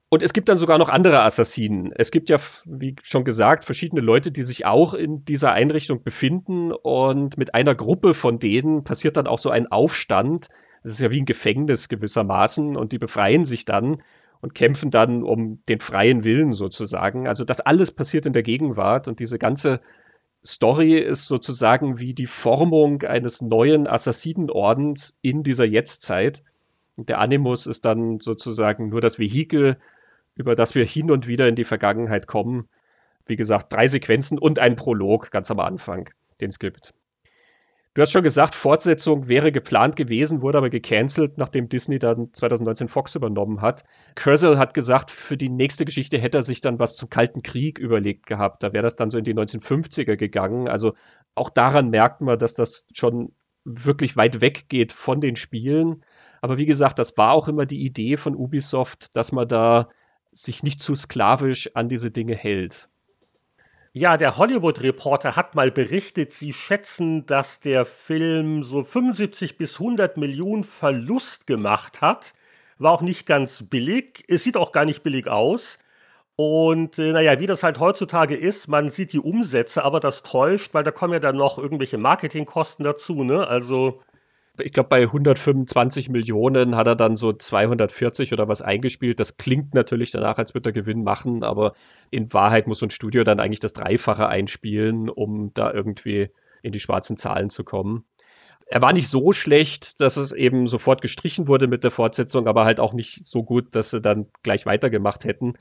Und es gibt dann sogar noch andere Assassinen. Es gibt ja, wie schon gesagt, verschiedene Leute, die sich auch in dieser Einrichtung befinden. Und mit einer Gruppe von denen passiert dann auch so ein Aufstand. Das ist ja wie ein Gefängnis gewissermaßen. Und die befreien sich dann und kämpfen dann um den freien Willen sozusagen. Also das alles passiert in der Gegenwart. Und diese ganze Story ist sozusagen wie die Formung eines neuen Assassinenordens in dieser Jetztzeit. Der Animus ist dann sozusagen nur das Vehikel, über das wir hin und wieder in die Vergangenheit kommen. Wie gesagt, drei Sequenzen und ein Prolog ganz am Anfang, den es gibt. Du hast schon gesagt, Fortsetzung wäre geplant gewesen, wurde aber gecancelt, nachdem Disney dann 2019 Fox übernommen hat. Kersel hat gesagt, für die nächste Geschichte hätte er sich dann was zum Kalten Krieg überlegt gehabt. Da wäre das dann so in die 1950er gegangen. Also auch daran merkt man, dass das schon wirklich weit weg geht von den Spielen. Aber wie gesagt, das war auch immer die Idee von Ubisoft, dass man da sich nicht zu sklavisch an diese Dinge hält. Ja, der Hollywood Reporter hat mal berichtet, sie schätzen, dass der Film so 75 bis 100 Millionen Verlust gemacht hat. War auch nicht ganz billig. Es sieht auch gar nicht billig aus. Und äh, naja, wie das halt heutzutage ist, man sieht die Umsätze, aber das täuscht, weil da kommen ja dann noch irgendwelche Marketingkosten dazu, ne? Also ich glaube, bei 125 Millionen hat er dann so 240 oder was eingespielt. Das klingt natürlich danach, als würde er Gewinn machen, aber in Wahrheit muss so ein Studio dann eigentlich das Dreifache einspielen, um da irgendwie in die schwarzen Zahlen zu kommen. Er war nicht so schlecht, dass es eben sofort gestrichen wurde mit der Fortsetzung, aber halt auch nicht so gut, dass sie dann gleich weitergemacht hätten.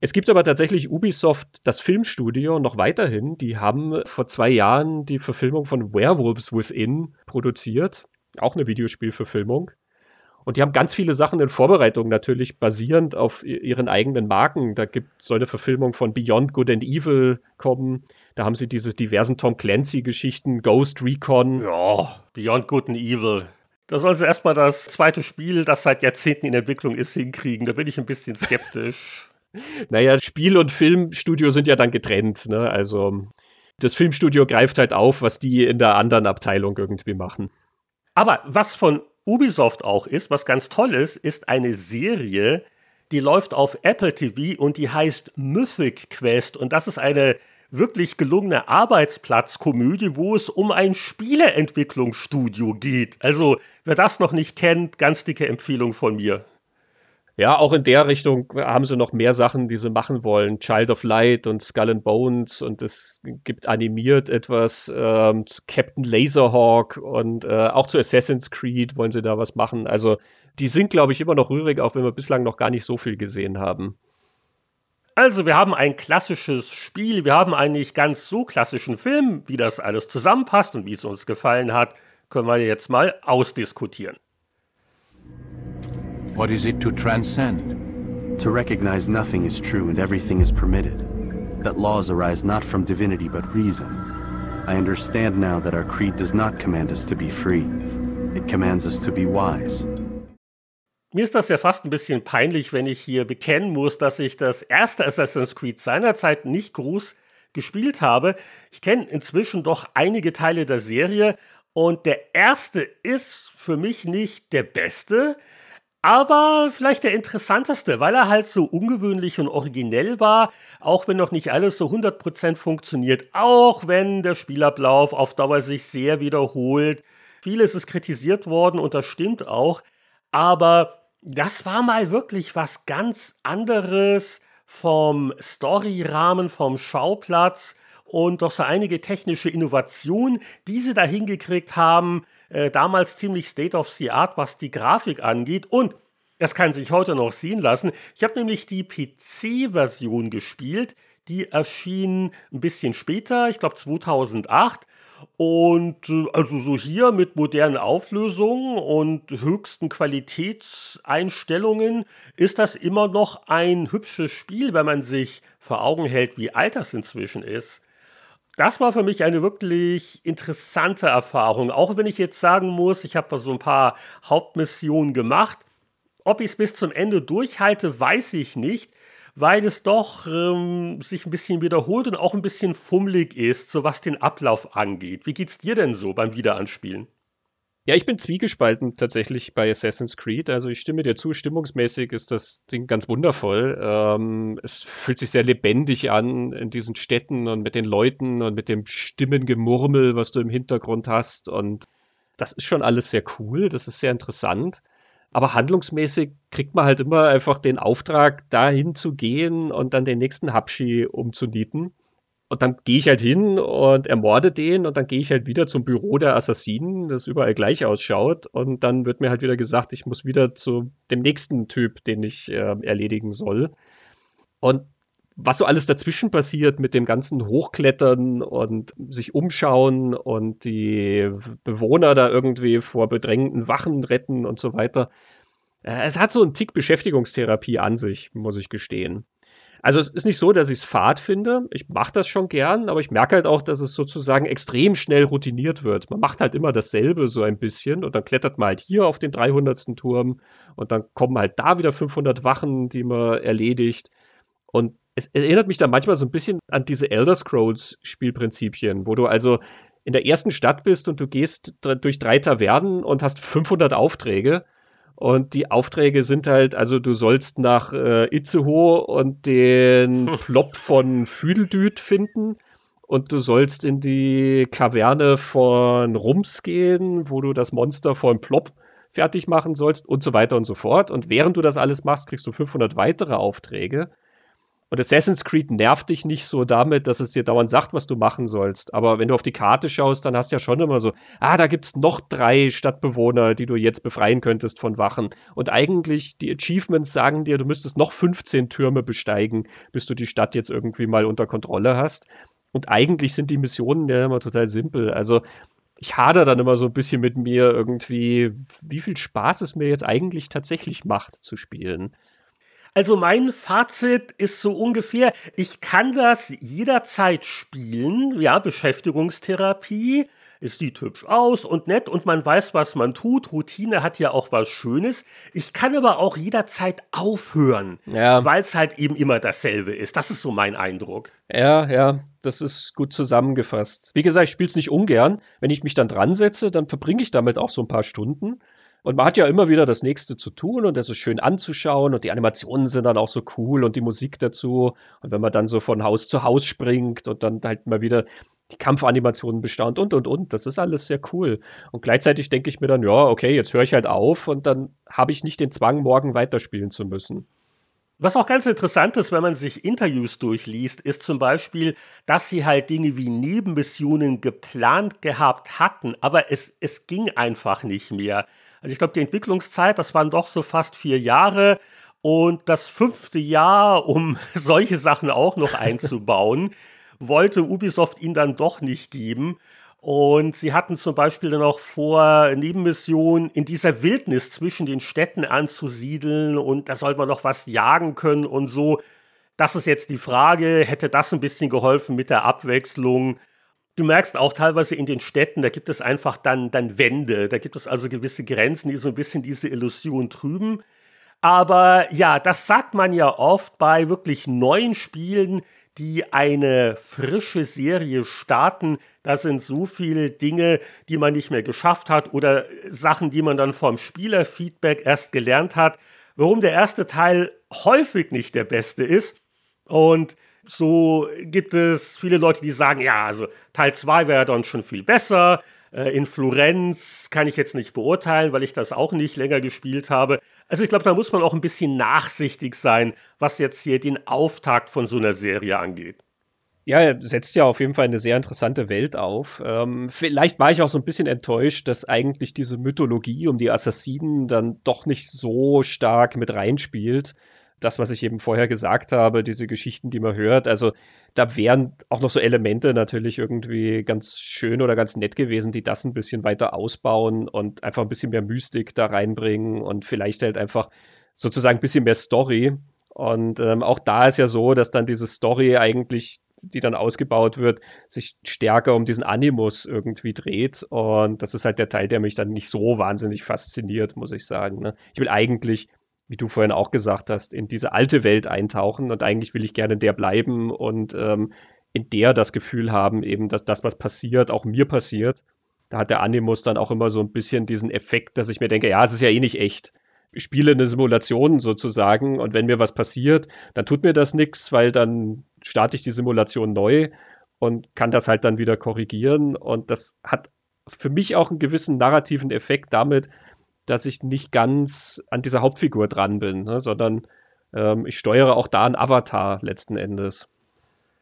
Es gibt aber tatsächlich Ubisoft, das Filmstudio, noch weiterhin. Die haben vor zwei Jahren die Verfilmung von Werewolves Within produziert auch eine Videospielverfilmung. Und die haben ganz viele Sachen in Vorbereitung natürlich basierend auf ihren eigenen Marken. Da gibt soll eine Verfilmung von Beyond Good and Evil kommen. Da haben sie diese diversen Tom Clancy-Geschichten, Ghost Recon. Ja, Beyond Good and Evil. Da sollen sie erstmal das zweite Spiel, das seit Jahrzehnten in Entwicklung ist, hinkriegen. Da bin ich ein bisschen skeptisch. <laughs> naja, Spiel- und Filmstudio sind ja dann getrennt. Ne? Also das Filmstudio greift halt auf, was die in der anderen Abteilung irgendwie machen. Aber was von Ubisoft auch ist, was ganz toll ist, ist eine Serie, die läuft auf Apple TV und die heißt Mythic Quest. Und das ist eine wirklich gelungene Arbeitsplatzkomödie, wo es um ein Spieleentwicklungsstudio geht. Also, wer das noch nicht kennt, ganz dicke Empfehlung von mir. Ja, auch in der Richtung haben sie noch mehr Sachen, die sie machen wollen. Child of Light und Skull and Bones und es gibt animiert etwas ähm, zu Captain Laserhawk und äh, auch zu Assassin's Creed wollen sie da was machen. Also die sind, glaube ich, immer noch rührig, auch wenn wir bislang noch gar nicht so viel gesehen haben. Also, wir haben ein klassisches Spiel, wir haben einen nicht ganz so klassischen Film, wie das alles zusammenpasst und wie es uns gefallen hat, können wir jetzt mal ausdiskutieren. What is it to transcend? To recognize nothing is true and everything is permitted. That laws arise not from divinity but reason. I understand now that our creed does not command us to be free. It commands us to be wise. Mir ist das ja fast ein bisschen peinlich, wenn ich hier bekennen muss, dass ich das erste Assassin's Creed seinerzeit nicht groß gespielt habe. Ich kenne inzwischen doch einige Teile der Serie und der erste ist für mich nicht der beste aber vielleicht der interessanteste, weil er halt so ungewöhnlich und originell war, auch wenn noch nicht alles so 100% funktioniert, auch wenn der Spielablauf auf Dauer sich sehr wiederholt. Vieles ist kritisiert worden und das stimmt auch, aber das war mal wirklich was ganz anderes vom Storyrahmen, vom Schauplatz und doch so einige technische Innovationen, die sie da hingekriegt haben. Äh, damals ziemlich State of the Art, was die Grafik angeht. Und das kann sich heute noch sehen lassen. Ich habe nämlich die PC-Version gespielt. Die erschien ein bisschen später, ich glaube 2008. Und äh, also so hier mit modernen Auflösungen und höchsten Qualitätseinstellungen ist das immer noch ein hübsches Spiel, wenn man sich vor Augen hält, wie alt das inzwischen ist. Das war für mich eine wirklich interessante Erfahrung, auch wenn ich jetzt sagen muss, ich habe so ein paar Hauptmissionen gemacht. Ob ich es bis zum Ende durchhalte, weiß ich nicht weil es doch ähm, sich ein bisschen wiederholt und auch ein bisschen fummelig ist, so was den Ablauf angeht. Wie geht's dir denn so beim Wiederanspielen? Ja, ich bin zwiegespalten tatsächlich bei Assassin's Creed. Also ich stimme dir zu, stimmungsmäßig ist das Ding ganz wundervoll. Ähm, es fühlt sich sehr lebendig an in diesen Städten und mit den Leuten und mit dem Stimmengemurmel, was du im Hintergrund hast. Und das ist schon alles sehr cool, das ist sehr interessant. Aber handlungsmäßig kriegt man halt immer einfach den Auftrag, dahin zu gehen und dann den nächsten Habschi umzunieten. Und dann gehe ich halt hin und ermorde den und dann gehe ich halt wieder zum Büro der Assassinen, das überall gleich ausschaut. Und dann wird mir halt wieder gesagt, ich muss wieder zu dem nächsten Typ, den ich äh, erledigen soll. Und was so alles dazwischen passiert mit dem ganzen Hochklettern und sich umschauen und die Bewohner da irgendwie vor bedrängten Wachen retten und so weiter. Äh, es hat so einen Tick Beschäftigungstherapie an sich, muss ich gestehen. Also es ist nicht so, dass ich es fad finde. Ich mache das schon gern, aber ich merke halt auch, dass es sozusagen extrem schnell routiniert wird. Man macht halt immer dasselbe so ein bisschen und dann klettert man halt hier auf den 300. Turm und dann kommen halt da wieder 500 Wachen, die man erledigt. Und es erinnert mich da manchmal so ein bisschen an diese Elder Scrolls Spielprinzipien, wo du also in der ersten Stadt bist und du gehst durch drei Tavernen und hast 500 Aufträge. Und die Aufträge sind halt, also du sollst nach äh, Itzehoe und den hm. <laughs> Plop von Füdeldüt finden. Und du sollst in die Kaverne von Rums gehen, wo du das Monster von Plop fertig machen sollst und so weiter und so fort. Und während du das alles machst, kriegst du 500 weitere Aufträge. Und Assassin's Creed nervt dich nicht so damit, dass es dir dauernd sagt, was du machen sollst. Aber wenn du auf die Karte schaust, dann hast du ja schon immer so, ah, da gibt's noch drei Stadtbewohner, die du jetzt befreien könntest von Wachen. Und eigentlich, die Achievements sagen dir, du müsstest noch 15 Türme besteigen, bis du die Stadt jetzt irgendwie mal unter Kontrolle hast. Und eigentlich sind die Missionen ja immer total simpel. Also ich hader dann immer so ein bisschen mit mir irgendwie, wie viel Spaß es mir jetzt eigentlich tatsächlich macht zu spielen. Also mein Fazit ist so ungefähr, ich kann das jederzeit spielen, ja, Beschäftigungstherapie. Es sieht hübsch aus und nett und man weiß, was man tut. Routine hat ja auch was Schönes. Ich kann aber auch jederzeit aufhören, ja. weil es halt eben immer dasselbe ist. Das ist so mein Eindruck. Ja, ja, das ist gut zusammengefasst. Wie gesagt, ich spiele es nicht ungern. Wenn ich mich dann dran setze, dann verbringe ich damit auch so ein paar Stunden. Und man hat ja immer wieder das nächste zu tun und das ist schön anzuschauen und die Animationen sind dann auch so cool und die Musik dazu. Und wenn man dann so von Haus zu Haus springt und dann halt mal wieder die Kampfanimationen bestaunt und und und, das ist alles sehr cool. Und gleichzeitig denke ich mir dann, ja, okay, jetzt höre ich halt auf und dann habe ich nicht den Zwang, morgen weiterspielen zu müssen. Was auch ganz interessant ist, wenn man sich Interviews durchliest, ist zum Beispiel, dass sie halt Dinge wie Nebenmissionen geplant gehabt hatten, aber es, es ging einfach nicht mehr. Also ich glaube, die Entwicklungszeit, das waren doch so fast vier Jahre. Und das fünfte Jahr, um <laughs> solche Sachen auch noch einzubauen, <laughs> wollte Ubisoft ihnen dann doch nicht geben. Und sie hatten zum Beispiel dann auch vor, Nebenmissionen in dieser Wildnis zwischen den Städten anzusiedeln und da sollte man noch was jagen können und so. Das ist jetzt die Frage, hätte das ein bisschen geholfen mit der Abwechslung? Du merkst auch teilweise in den Städten, da gibt es einfach dann, dann Wände, da gibt es also gewisse Grenzen, die so ein bisschen diese Illusion trüben. Aber ja, das sagt man ja oft bei wirklich neuen Spielen, die eine frische Serie starten. Da sind so viele Dinge, die man nicht mehr geschafft hat oder Sachen, die man dann vom Spielerfeedback erst gelernt hat. Warum der erste Teil häufig nicht der beste ist. Und so gibt es viele Leute, die sagen, ja, also Teil 2 wäre dann schon viel besser. Äh, in Florenz kann ich jetzt nicht beurteilen, weil ich das auch nicht länger gespielt habe. Also ich glaube, da muss man auch ein bisschen nachsichtig sein, was jetzt hier den Auftakt von so einer Serie angeht. Ja, er setzt ja auf jeden Fall eine sehr interessante Welt auf. Ähm, vielleicht war ich auch so ein bisschen enttäuscht, dass eigentlich diese Mythologie um die Assassinen dann doch nicht so stark mit reinspielt. Das, was ich eben vorher gesagt habe, diese Geschichten, die man hört. Also da wären auch noch so Elemente natürlich irgendwie ganz schön oder ganz nett gewesen, die das ein bisschen weiter ausbauen und einfach ein bisschen mehr Mystik da reinbringen und vielleicht halt einfach sozusagen ein bisschen mehr Story. Und ähm, auch da ist ja so, dass dann diese Story eigentlich die dann ausgebaut wird, sich stärker um diesen Animus irgendwie dreht. Und das ist halt der Teil, der mich dann nicht so wahnsinnig fasziniert, muss ich sagen. Ne? Ich will eigentlich, wie du vorhin auch gesagt hast, in diese alte Welt eintauchen und eigentlich will ich gerne in der bleiben und ähm, in der das Gefühl haben, eben, dass das, was passiert, auch mir passiert. Da hat der Animus dann auch immer so ein bisschen diesen Effekt, dass ich mir denke, ja, es ist ja eh nicht echt spiele eine Simulation sozusagen und wenn mir was passiert, dann tut mir das nichts, weil dann starte ich die Simulation neu und kann das halt dann wieder korrigieren und das hat für mich auch einen gewissen narrativen Effekt damit, dass ich nicht ganz an dieser Hauptfigur dran bin, ne, sondern ähm, ich steuere auch da einen Avatar letzten Endes.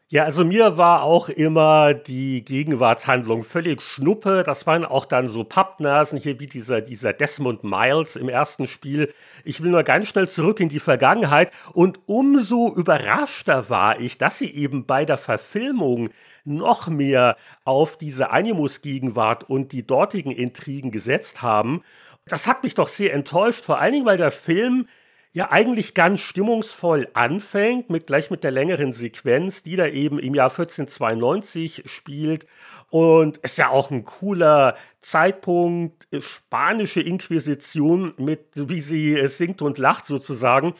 Ja, also mir war auch immer die Gegenwartshandlung völlig schnuppe. Das waren auch dann so Pappnasen hier wie dieser, dieser Desmond Miles im ersten Spiel. Ich will nur ganz schnell zurück in die Vergangenheit und umso überraschter war ich, dass sie eben bei der Verfilmung noch mehr auf diese Animus-Gegenwart und die dortigen Intrigen gesetzt haben. Das hat mich doch sehr enttäuscht, vor allen Dingen, weil der Film ja eigentlich ganz stimmungsvoll anfängt, mit, gleich mit der längeren Sequenz, die da eben im Jahr 1492 spielt. Und es ist ja auch ein cooler Zeitpunkt, spanische Inquisition mit, wie sie singt und lacht sozusagen.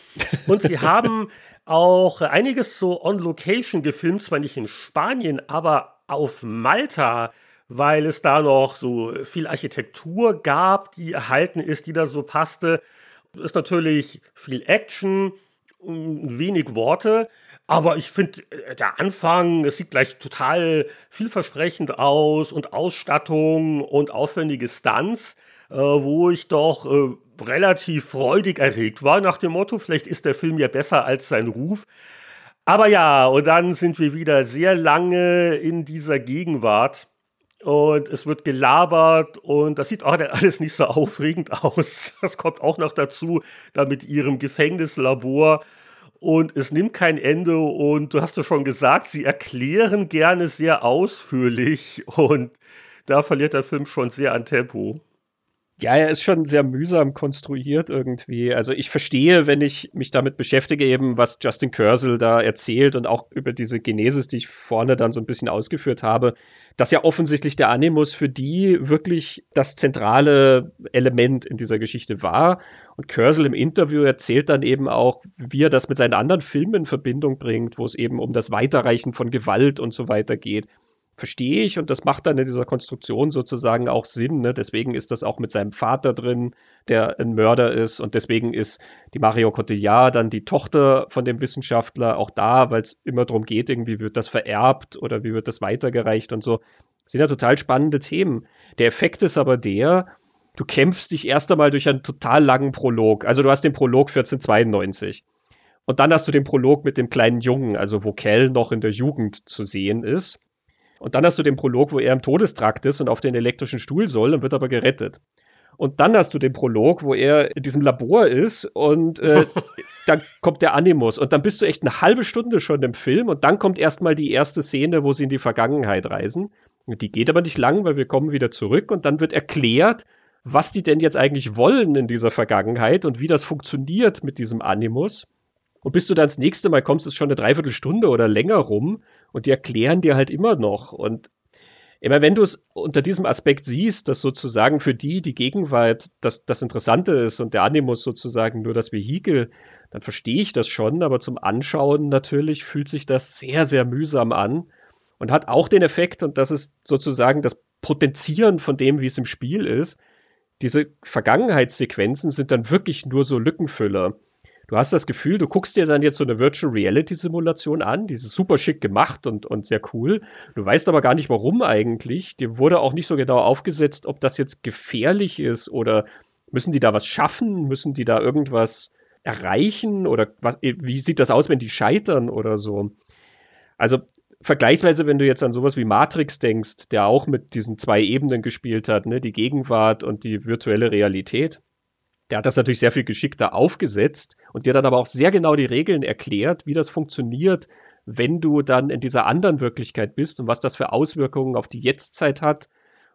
Und sie <laughs> haben auch einiges so on location gefilmt, zwar nicht in Spanien, aber auf Malta weil es da noch so viel Architektur gab, die erhalten ist, die da so passte ist natürlich viel Action, wenig Worte. Aber ich finde, äh, der Anfang, es sieht gleich total vielversprechend aus und Ausstattung und aufwendige Stunts, äh, wo ich doch äh, relativ freudig erregt war, nach dem Motto, vielleicht ist der Film ja besser als sein Ruf. Aber ja, und dann sind wir wieder sehr lange in dieser Gegenwart und es wird gelabert und das sieht auch alles nicht so aufregend <laughs> aus. Das kommt auch noch dazu, da mit ihrem Gefängnislabor. Und es nimmt kein Ende und du hast ja schon gesagt, sie erklären gerne sehr ausführlich und da verliert der Film schon sehr an Tempo. Ja, er ist schon sehr mühsam konstruiert irgendwie. Also ich verstehe, wenn ich mich damit beschäftige, eben was Justin Kersel da erzählt und auch über diese Genesis, die ich vorne dann so ein bisschen ausgeführt habe, dass ja offensichtlich der Animus für die wirklich das zentrale Element in dieser Geschichte war. Und Kersel im Interview erzählt dann eben auch, wie er das mit seinen anderen Filmen in Verbindung bringt, wo es eben um das Weiterreichen von Gewalt und so weiter geht verstehe ich und das macht dann in dieser Konstruktion sozusagen auch Sinn. Ne? Deswegen ist das auch mit seinem Vater drin, der ein Mörder ist und deswegen ist die Mario Cotillard dann die Tochter von dem Wissenschaftler auch da, weil es immer darum geht, irgendwie wird das vererbt oder wie wird das weitergereicht und so. Das sind ja total spannende Themen. Der Effekt ist aber der, du kämpfst dich erst einmal durch einen total langen Prolog. Also du hast den Prolog 1492. Und dann hast du den Prolog mit dem kleinen Jungen, also wo Kell noch in der Jugend zu sehen ist. Und dann hast du den Prolog, wo er im Todestrakt ist und auf den elektrischen Stuhl soll und wird aber gerettet. Und dann hast du den Prolog, wo er in diesem Labor ist und äh, <laughs> dann kommt der Animus. Und dann bist du echt eine halbe Stunde schon im Film und dann kommt erstmal die erste Szene, wo sie in die Vergangenheit reisen. Und die geht aber nicht lang, weil wir kommen wieder zurück und dann wird erklärt, was die denn jetzt eigentlich wollen in dieser Vergangenheit und wie das funktioniert mit diesem Animus. Und bis du dann das nächste Mal kommst, ist schon eine Dreiviertelstunde oder länger rum und die erklären dir halt immer noch. Und immer wenn du es unter diesem Aspekt siehst, dass sozusagen für die die Gegenwart das, das Interessante ist und der Animus sozusagen nur das Vehikel, dann verstehe ich das schon, aber zum Anschauen natürlich fühlt sich das sehr, sehr mühsam an und hat auch den Effekt, und das ist sozusagen das Potenzieren von dem, wie es im Spiel ist, diese Vergangenheitssequenzen sind dann wirklich nur so Lückenfüller du hast das Gefühl, du guckst dir dann jetzt so eine Virtual Reality Simulation an, die ist super schick gemacht und, und sehr cool. Du weißt aber gar nicht, warum eigentlich. Dir wurde auch nicht so genau aufgesetzt, ob das jetzt gefährlich ist oder müssen die da was schaffen? Müssen die da irgendwas erreichen? Oder was, wie sieht das aus, wenn die scheitern oder so? Also, vergleichsweise, wenn du jetzt an sowas wie Matrix denkst, der auch mit diesen zwei Ebenen gespielt hat, ne, die Gegenwart und die virtuelle Realität, der hat das natürlich sehr viel geschickter aufgesetzt und dir dann aber auch sehr genau die Regeln erklärt, wie das funktioniert, wenn du dann in dieser anderen Wirklichkeit bist und was das für Auswirkungen auf die Jetztzeit hat.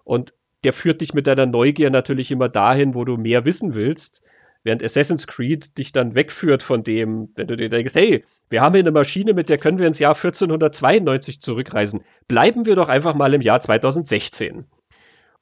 Und der führt dich mit deiner Neugier natürlich immer dahin, wo du mehr wissen willst. Während Assassin's Creed dich dann wegführt von dem, wenn du dir denkst, hey, wir haben hier eine Maschine, mit der können wir ins Jahr 1492 zurückreisen. Bleiben wir doch einfach mal im Jahr 2016.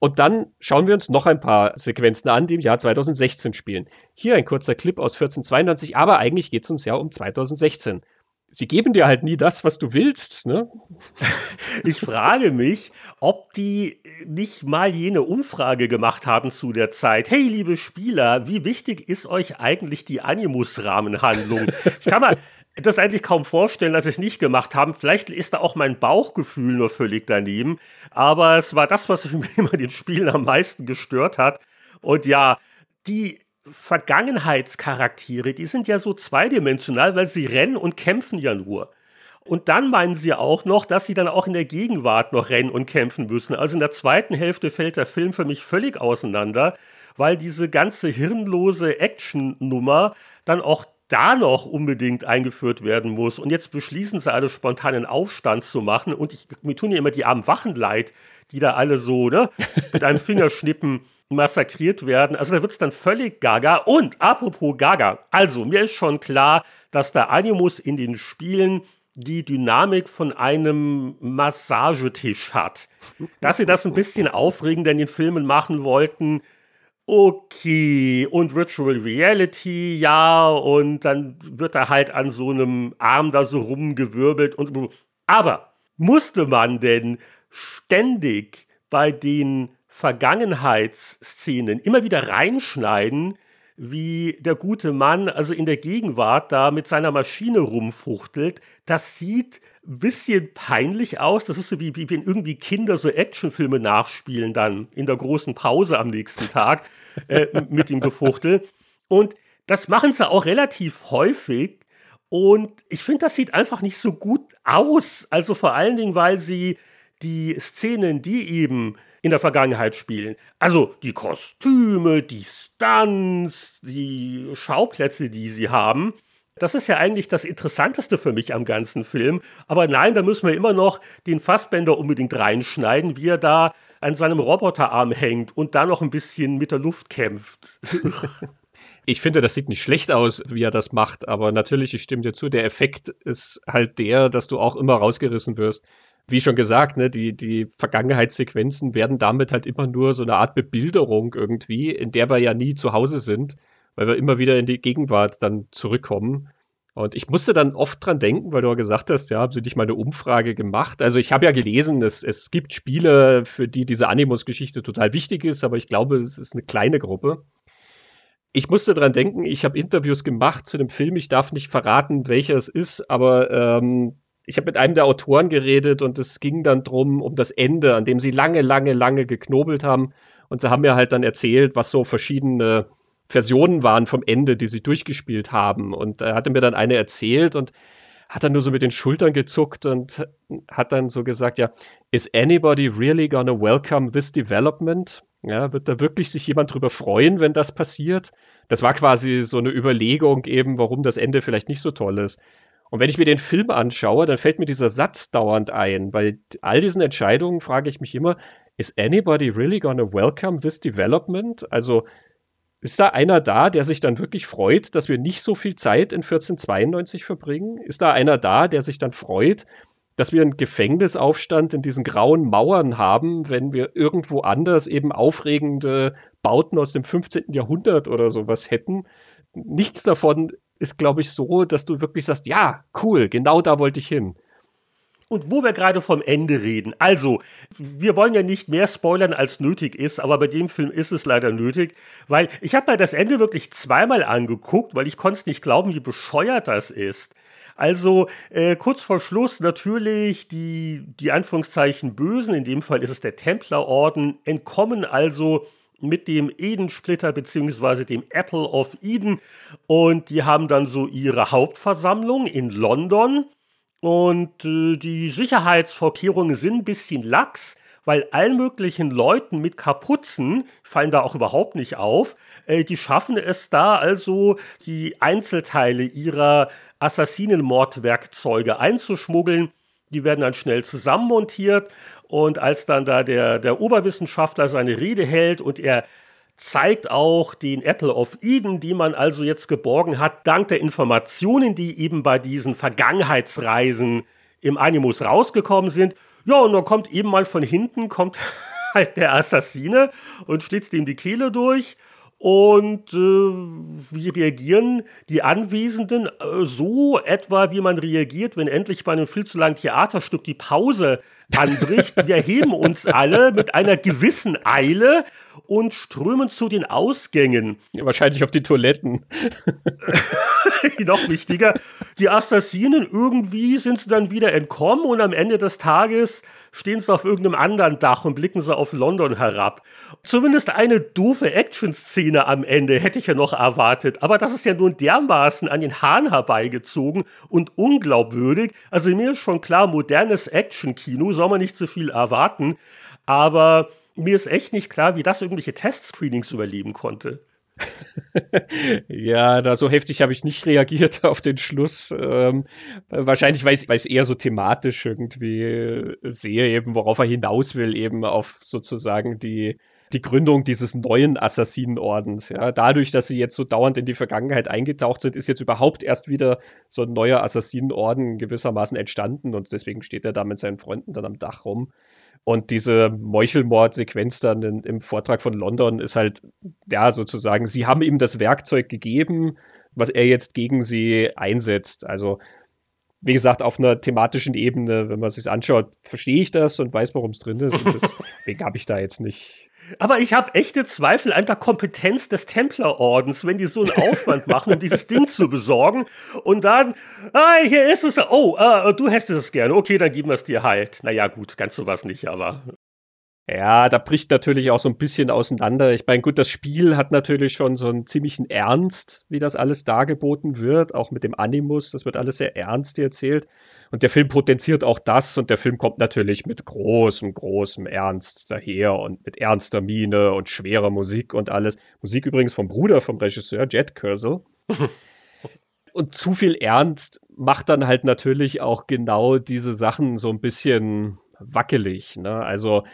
Und dann schauen wir uns noch ein paar Sequenzen an, die im Jahr 2016 spielen. Hier ein kurzer Clip aus 1492, aber eigentlich geht es uns ja um 2016 sie geben dir halt nie das, was du willst. Ne? <laughs> Ich frage mich, ob die nicht mal jene Umfrage gemacht haben zu der Zeit. Hey, liebe Spieler, wie wichtig ist euch eigentlich die Animus-Rahmenhandlung? Ich kann mal das eigentlich kaum vorstellen, dass sie es nicht gemacht haben. Vielleicht ist da auch mein Bauchgefühl nur völlig daneben. Aber es war das, was mich <laughs> immer den Spielen am meisten gestört hat. Und ja, die Vergangenheitscharaktere, die sind ja so zweidimensional, weil sie rennen und kämpfen ja nur. Und dann meinen sie auch noch, dass sie dann auch in der Gegenwart noch rennen und kämpfen müssen. Also in der zweiten Hälfte fällt der Film für mich völlig auseinander, weil diese ganze hirnlose Action-Nummer dann auch da noch unbedingt eingeführt werden muss. Und jetzt beschließen sie alle spontanen Aufstand zu machen. Und ich, mir tun ja immer die armen Wachen leid, die da alle so ne, <laughs> mit einem Fingerschnippen massakriert werden. Also da wird es dann völlig gaga. Und apropos gaga, also mir ist schon klar, dass der Animus in den Spielen die Dynamik von einem Massagetisch hat. Dass sie das ein bisschen aufregender in den Filmen machen wollten, okay. Und Virtual Reality, ja, und dann wird er halt an so einem Arm da so rumgewirbelt und aber musste man denn ständig bei den Vergangenheitsszenen immer wieder reinschneiden, wie der gute Mann also in der Gegenwart da mit seiner Maschine rumfuchtelt. Das sieht bisschen peinlich aus. Das ist so wie, wie wenn irgendwie Kinder so Actionfilme nachspielen dann in der großen Pause am nächsten Tag äh, mit dem Gefuchtel. Und das machen sie auch relativ häufig. Und ich finde, das sieht einfach nicht so gut aus. Also vor allen Dingen, weil sie die Szenen, die eben in der Vergangenheit spielen. Also die Kostüme, die Stunts, die Schauplätze, die sie haben. Das ist ja eigentlich das Interessanteste für mich am ganzen Film. Aber nein, da müssen wir immer noch den Fassbänder unbedingt reinschneiden, wie er da an seinem Roboterarm hängt und da noch ein bisschen mit der Luft kämpft. <laughs> Ich finde, das sieht nicht schlecht aus, wie er das macht, aber natürlich, ich stimme dir zu, der Effekt ist halt der, dass du auch immer rausgerissen wirst wie schon gesagt, ne, die, die Vergangenheitssequenzen werden damit halt immer nur so eine Art Bebilderung irgendwie, in der wir ja nie zu Hause sind, weil wir immer wieder in die Gegenwart dann zurückkommen. Und ich musste dann oft dran denken, weil du ja gesagt hast, ja, haben sie nicht mal eine Umfrage gemacht. Also ich habe ja gelesen, es, es gibt Spiele, für die diese Animus-Geschichte total wichtig ist, aber ich glaube, es ist eine kleine Gruppe. Ich musste dran denken, ich habe Interviews gemacht zu dem Film, ich darf nicht verraten, welcher es ist, aber ähm, ich habe mit einem der Autoren geredet und es ging dann drum um das Ende, an dem sie lange, lange, lange geknobelt haben. Und sie haben mir halt dann erzählt, was so verschiedene Versionen waren vom Ende, die sie durchgespielt haben. Und er hatte mir dann eine erzählt und hat dann nur so mit den Schultern gezuckt und hat dann so gesagt, ja, is anybody really gonna welcome this development? Ja, wird da wirklich sich jemand drüber freuen, wenn das passiert? Das war quasi so eine Überlegung eben, warum das Ende vielleicht nicht so toll ist. Und wenn ich mir den Film anschaue, dann fällt mir dieser Satz dauernd ein. Bei all diesen Entscheidungen frage ich mich immer, is anybody really gonna welcome this development? Also ist da einer da, der sich dann wirklich freut, dass wir nicht so viel Zeit in 1492 verbringen? Ist da einer da, der sich dann freut, dass wir einen Gefängnisaufstand in diesen grauen Mauern haben, wenn wir irgendwo anders eben aufregende Bauten aus dem 15. Jahrhundert oder sowas hätten? Nichts davon ist, glaube ich, so, dass du wirklich sagst, ja, cool, genau da wollte ich hin. Und wo wir gerade vom Ende reden, also, wir wollen ja nicht mehr spoilern, als nötig ist, aber bei dem Film ist es leider nötig, weil ich habe mir das Ende wirklich zweimal angeguckt, weil ich konnte es nicht glauben, wie bescheuert das ist. Also äh, kurz vor Schluss natürlich die, die Anführungszeichen Bösen, in dem Fall ist es der Templerorden, entkommen also mit dem Eden-Splitter beziehungsweise dem Apple of Eden. Und die haben dann so ihre Hauptversammlung in London Und äh, die Sicherheitsvorkehrungen sind ein bisschen lax, weil allen möglichen Leuten mit Kapuzen fallen da auch überhaupt nicht auf. Äh, die schaffen es da also, die Einzelteile ihrer Assassinenmordwerkzeuge einzuschmuggeln. Die werden dann schnell zusammenmontiert. Und als dann da der, der Oberwissenschaftler seine Rede hält und er zeigt auch den Apple of Eden, die man also jetzt geborgen hat, dank der Informationen, die eben bei diesen Vergangenheitsreisen im Animus rausgekommen sind. Ja, und dann kommt eben mal von hinten, kommt <laughs> halt der Assassine und schlitzt ihm die Kehle durch. Und äh, wie reagieren die Anwesenden? Äh, so etwa, wie man reagiert, wenn endlich bei einem viel zu langen Theaterstück die Pause anbricht. Wir heben uns alle mit einer gewissen Eile und strömen zu den Ausgängen. Ja, wahrscheinlich auf die Toiletten. <laughs> Noch wichtiger, die Assassinen irgendwie sind sie dann wieder entkommen und am Ende des Tages stehen sie auf irgendeinem anderen Dach und blicken sie auf London herab. Zumindest eine doofe Action-Szene am Ende hätte ich ja noch erwartet, aber das ist ja nun dermaßen an den Haaren herbeigezogen und unglaubwürdig. Also mir ist schon klar, modernes Action-Kino soll man nicht zu viel erwarten, aber mir ist echt nicht klar, wie das irgendwelche Test-Screenings überleben konnte. <laughs> ja, da so heftig habe ich nicht reagiert auf den Schluss. Ähm, wahrscheinlich, weil ich es eher so thematisch irgendwie sehe, eben worauf er hinaus will, eben auf sozusagen die, die Gründung dieses neuen Assassinenordens. Ja, dadurch, dass sie jetzt so dauernd in die Vergangenheit eingetaucht sind, ist jetzt überhaupt erst wieder so ein neuer Assassinenorden gewissermaßen entstanden und deswegen steht er da mit seinen Freunden dann am Dach rum. Und diese Meuchelmord-Sequenz dann in, im Vortrag von London ist halt, ja, sozusagen, sie haben ihm das Werkzeug gegeben, was er jetzt gegen sie einsetzt. Also, wie gesagt, auf einer thematischen Ebene, wenn man sich anschaut, verstehe ich das und weiß, warum es drin ist. Und deswegen <laughs> habe ich da jetzt nicht aber ich habe echte Zweifel an der Kompetenz des Templerordens, wenn die so einen Aufwand machen, um dieses Ding zu besorgen. Und dann, ah, hier ist es. Oh, ah, du hättest es gerne. Okay, dann geben wir es dir halt. Naja, gut, ganz sowas nicht, aber. Ja, da bricht natürlich auch so ein bisschen auseinander. Ich meine, gut, das Spiel hat natürlich schon so einen ziemlichen Ernst, wie das alles dargeboten wird, auch mit dem Animus. Das wird alles sehr ernst erzählt. Und der Film potenziert auch das und der Film kommt natürlich mit großem, großem Ernst daher und mit ernster Miene und schwerer Musik und alles. Musik übrigens vom Bruder vom Regisseur, Jet Cursor. <laughs> und zu viel Ernst macht dann halt natürlich auch genau diese Sachen so ein bisschen wackelig. Ne? Also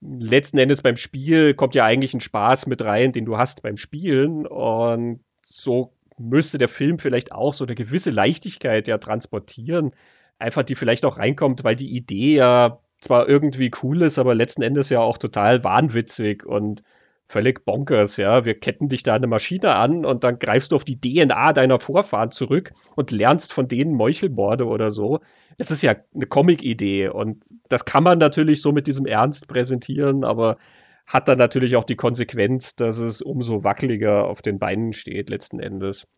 letzten Endes beim Spiel kommt ja eigentlich ein Spaß mit rein, den du hast beim Spielen. Und so müsste der Film vielleicht auch so eine gewisse Leichtigkeit ja transportieren, einfach die vielleicht auch reinkommt, weil die Idee ja zwar irgendwie cool ist, aber letzten Endes ja auch total wahnwitzig. Und völlig bonkers, ja. Wir ketten dich da eine Maschine an und dann greifst du auf die DNA deiner Vorfahren zurück und lernst von denen Meuchelmorde oder so. Das ist ja eine Comic-Idee und das kann man natürlich so mit diesem Ernst präsentieren, aber hat dann natürlich auch die Konsequenz, dass es umso wackeliger auf den Beinen steht letzten Endes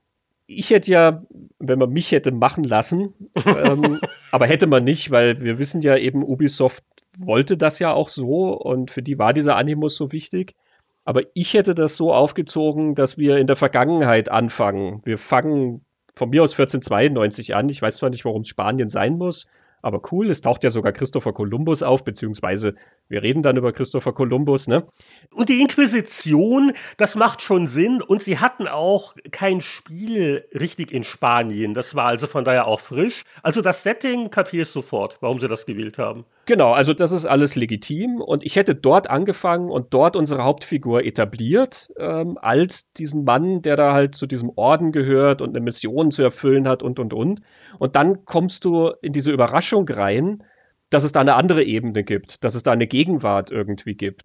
ich hätte ja, wenn man mich hätte machen lassen, <laughs> ähm, aber hätte man nicht, weil wir wissen ja eben, Ubisoft wollte das ja auch so und für die war dieser Animus so wichtig. Aber ich hätte das so aufgezogen, dass wir in der Vergangenheit anfangen. Wir fangen von mir aus 1492 an. Ich weiß zwar nicht, warum es Spanien sein muss, aber cool, es taucht ja sogar Christopher Columbus auf, beziehungsweise wir reden dann über Christopher Columbus, ne? Und die Inquisition, das macht schon Sinn. Und sie hatten auch kein Spiel richtig in Spanien. Das war also von daher auch frisch. Also das Setting kapiere ich sofort, warum sie das gewählt haben. Genau, also das ist alles legitim. Und ich hätte dort angefangen und dort unsere Hauptfigur etabliert, ähm, als diesen Mann, der da halt zu diesem Orden gehört und eine Mission zu erfüllen hat und, und, und. Und dann kommst du in diese Überraschung rein, dass es da eine andere Ebene gibt, dass es da eine Gegenwart irgendwie gibt.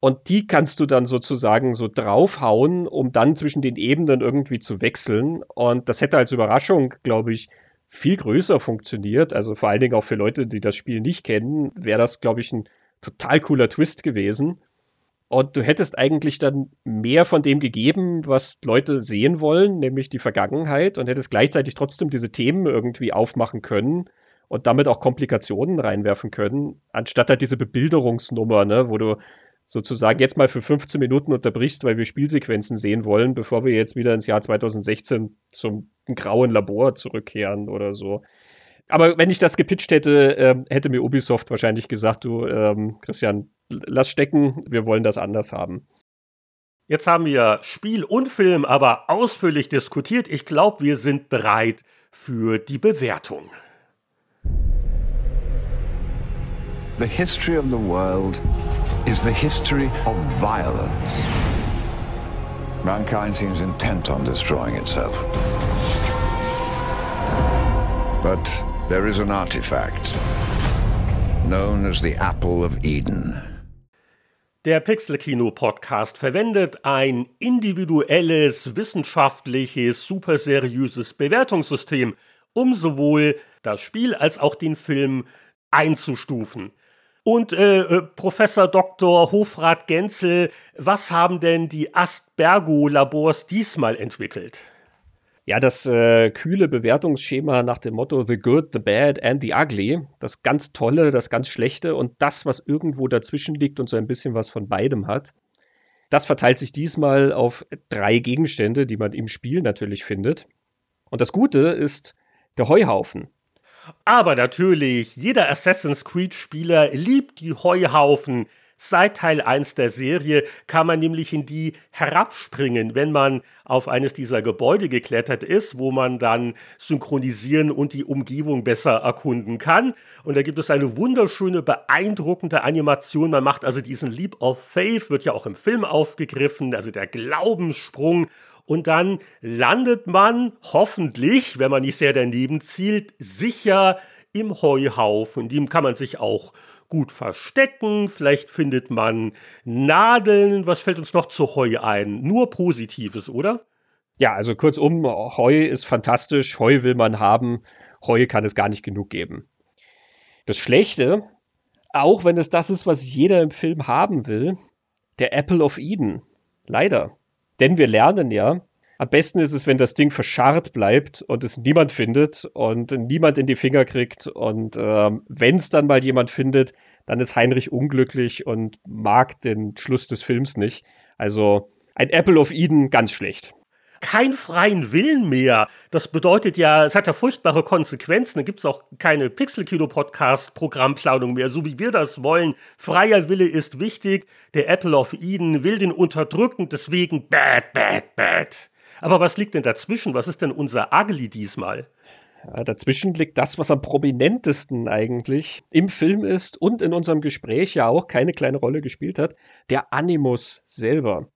Und die kannst du dann sozusagen so draufhauen, um dann zwischen den Ebenen irgendwie zu wechseln. Und das hätte als Überraschung, glaube ich, viel größer funktioniert. Also vor allen Dingen auch für Leute, die das Spiel nicht kennen, wäre das, glaube ich, ein total cooler Twist gewesen. Und du hättest eigentlich dann mehr von dem gegeben, was Leute sehen wollen, nämlich die Vergangenheit, und hättest gleichzeitig trotzdem diese Themen irgendwie aufmachen können und damit auch Komplikationen reinwerfen können, anstatt halt diese Bebilderungsnummer, ne, wo du sozusagen jetzt mal für 15 Minuten unterbrichst, weil wir Spielsequenzen sehen wollen, bevor wir jetzt wieder ins Jahr 2016 zum grauen Labor zurückkehren oder so. Aber wenn ich das gepitcht hätte, äh, hätte mir Ubisoft wahrscheinlich gesagt, du, ähm, Christian, lass stecken, wir wollen das anders haben. Jetzt haben wir Spiel und Film aber ausführlich diskutiert. Ich glaube, wir sind bereit für die Bewertung. The history of the world is the history of violence. Mankind seems intent on destroying itself. But there is an artifact known as the Apple of Eden. Der Pixel-Kino-Podcast verwendet ein individuelles, wissenschaftliches, superseriöses Bewertungssystem, um sowohl das Spiel als auch den Film einzustufen. Und äh, äh, Professor Dr. Hofrat Genzel, was haben denn die Aspergo-Labors diesmal entwickelt? Ja, das äh, kühle Bewertungsschema nach dem Motto The Good, The Bad and The Ugly. Das ganz Tolle, das ganz Schlechte und das, was irgendwo dazwischen liegt und so ein bisschen was von beidem hat. Das verteilt sich diesmal auf drei Gegenstände, die man im Spiel natürlich findet. Und das Gute ist der Heuhaufen. Aber natürlich, jeder Assassin's Creed-Spieler liebt die Heuhaufen, Seit Teil 1 der Serie kann man nämlich in die herabspringen, wenn man auf eines dieser Gebäude geklettert ist, wo man dann synchronisieren und die Umgebung besser erkunden kann. Und da gibt es eine wunderschöne, beeindruckende Animation. Man macht also diesen Leap of Faith, wird ja auch im Film aufgegriffen, also der Glaubenssprung. Und dann landet man hoffentlich, wenn man nicht sehr daneben zielt, sicher im Heuhaufen. In dem kann man sich auch gut verstecken, vielleicht findet man Nadeln. Was fällt uns noch zu Heu ein? Nur Positives, oder? Ja, also kurzum, Heu ist fantastisch, Heu will man haben, Heu kann es gar nicht genug geben. Das Schlechte, auch wenn es das ist, was jeder im Film haben will, der Apple of Eden. Leider. Denn wir lernen ja, am besten ist es, wenn das Ding verscharrt bleibt und es niemand findet und niemand in die Finger kriegt. Und ähm, wenn es dann mal jemand findet, dann ist Heinrich unglücklich und mag den Schluss des Films nicht. Also ein Apple of Eden ganz schlecht kein freien Willen mehr. Das bedeutet ja, es hat ja furchtbare Konsequenzen. Da gibt es auch keine Pixel-Kino-Podcast-Programmplanung mehr, so wie wir das wollen. Freier Wille ist wichtig. Der Apple of Eden will den unterdrücken, deswegen bad, bad, bad. Aber was liegt denn dazwischen? Was ist denn unser Ugly diesmal? Ja, dazwischen liegt das, was am prominentesten eigentlich im Film ist und in unserem Gespräch ja auch keine kleine Rolle gespielt hat, der Animus selber.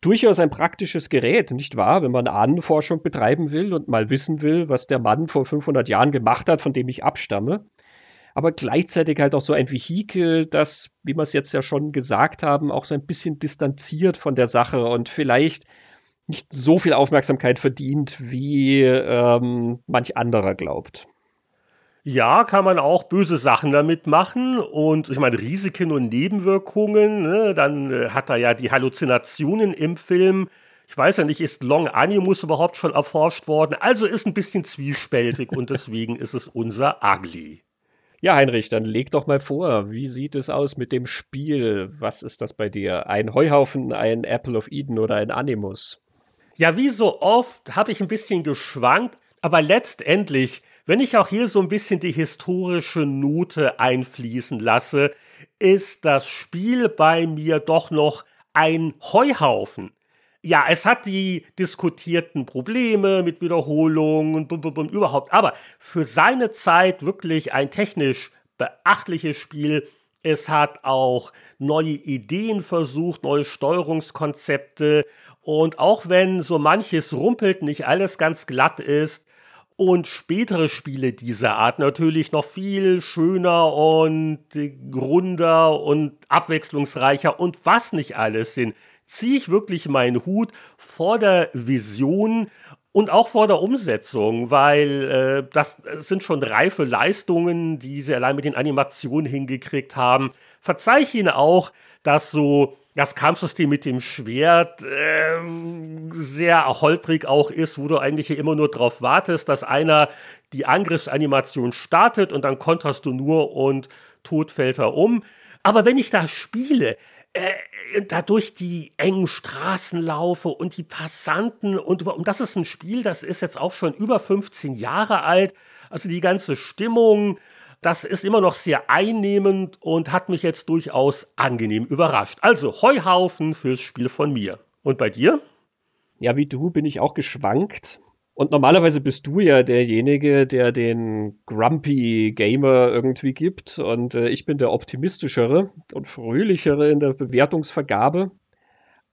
Durchaus ein praktisches Gerät, nicht wahr, wenn man Ahnenforschung betreiben will und mal wissen will, was der Mann vor 500 Jahren gemacht hat, von dem ich abstamme. Aber gleichzeitig halt auch so ein Vehikel, das, wie wir es jetzt ja schon gesagt haben, auch so ein bisschen distanziert von der Sache und vielleicht nicht so viel Aufmerksamkeit verdient, wie ähm, manch anderer glaubt. Ja, kann man auch böse Sachen damit machen und ich meine Risiken und Nebenwirkungen. Ne? Dann äh, hat er ja die Halluzinationen im Film. Ich weiß ja nicht, ist Long Animus überhaupt schon erforscht worden? Also ist ein bisschen zwiespältig und <laughs> deswegen ist es unser Ugly. Ja, Heinrich, dann leg doch mal vor, wie sieht es aus mit dem Spiel? Was ist das bei dir? Ein Heuhaufen, ein Apple of Eden oder ein Animus? Ja, wie so oft habe ich ein bisschen geschwankt, aber letztendlich, wenn ich auch hier so ein bisschen die historische Note einfließen lasse, ist das Spiel bei mir doch noch ein Heuhaufen. Ja, es hat die diskutierten Probleme mit Wiederholungen und, und, und überhaupt, aber für seine Zeit wirklich ein technisch beachtliches Spiel. Es hat auch neue Ideen versucht, neue Steuerungskonzepte und auch wenn so manches rumpelt, nicht alles ganz glatt ist und spätere Spiele dieser Art natürlich noch viel schöner und runder und abwechslungsreicher und was nicht alles sind, ziehe ich wirklich meinen Hut vor der Vision und auch vor der Umsetzung, weil äh, das sind schon reife Leistungen, die sie allein mit den Animationen hingekriegt haben. Verzeih ich ihnen auch, dass so das Kampfsystem mit dem Schwert äh, sehr holprig auch ist, wo du eigentlich immer nur darauf wartest, dass einer die Angriffsanimation startet und dann konterst du nur und tot fällt er um. Aber wenn ich das spiele, äh, da durch die engen Straßen laufe und die Passanten und, und das ist ein Spiel, das ist jetzt auch schon über 15 Jahre alt. Also die ganze Stimmung, das ist immer noch sehr einnehmend und hat mich jetzt durchaus angenehm überrascht. Also Heuhaufen fürs Spiel von mir. Und bei dir? Ja, wie du bin ich auch geschwankt. Und normalerweise bist du ja derjenige, der den Grumpy Gamer irgendwie gibt. Und äh, ich bin der optimistischere und fröhlichere in der Bewertungsvergabe.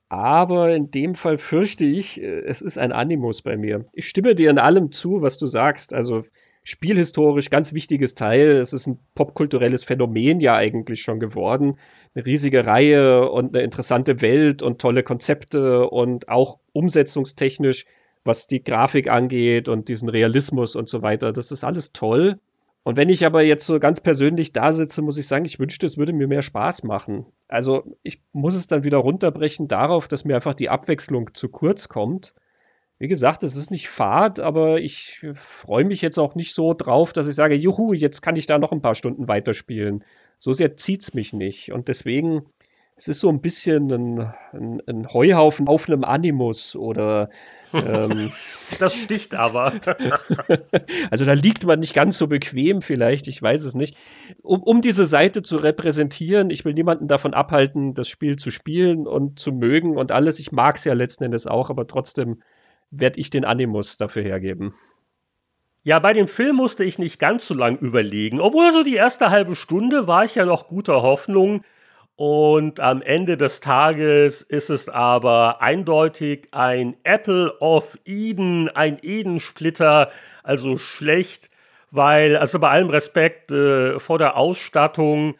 Aber in dem Fall fürchte ich, äh, es ist ein Animus bei mir. Ich stimme dir in allem zu, was du sagst. Also spielhistorisch ganz wichtiges Teil. Es ist ein popkulturelles Phänomen ja eigentlich schon geworden. Eine riesige Reihe und eine interessante Welt und tolle Konzepte und auch umsetzungstechnisch, was die Grafik angeht und diesen Realismus und so weiter. Das ist alles toll. Und wenn ich aber jetzt so ganz persönlich da sitze, muss ich sagen, ich wünschte, es würde mir mehr Spaß machen. Also ich muss es dann wieder runterbrechen darauf, dass mir einfach die Abwechslung zu kurz kommt wie gesagt, es ist nicht fad, aber ich freue mich jetzt auch nicht so drauf, dass ich sage, juhu, jetzt kann ich da noch ein paar Stunden weiterspielen. So sehr zieht es mich nicht. Und deswegen, es ist so ein bisschen ein, ein, ein Heuhaufen auf einem Animus oder. Ähm, <laughs> das sticht aber. <laughs> also da liegt man nicht ganz so bequem, vielleicht, ich weiß es nicht. Um, um diese Seite zu repräsentieren, ich will niemanden davon abhalten, das Spiel zu spielen und zu mögen und alles. Ich mag es ja letzten Endes auch, aber trotzdem werde ich den Animus dafür hergeben. Ja, bei dem Film musste ich nicht ganz so lang überlegen. Obwohl so die erste halbe Stunde war ich ja noch guter Hoffnung. Und am Ende des Tages ist es aber eindeutig ein Apple of Eden, ein Eden-Splitter, also schlecht, weil, also bei allem Respekt äh, vor der Ausstattung,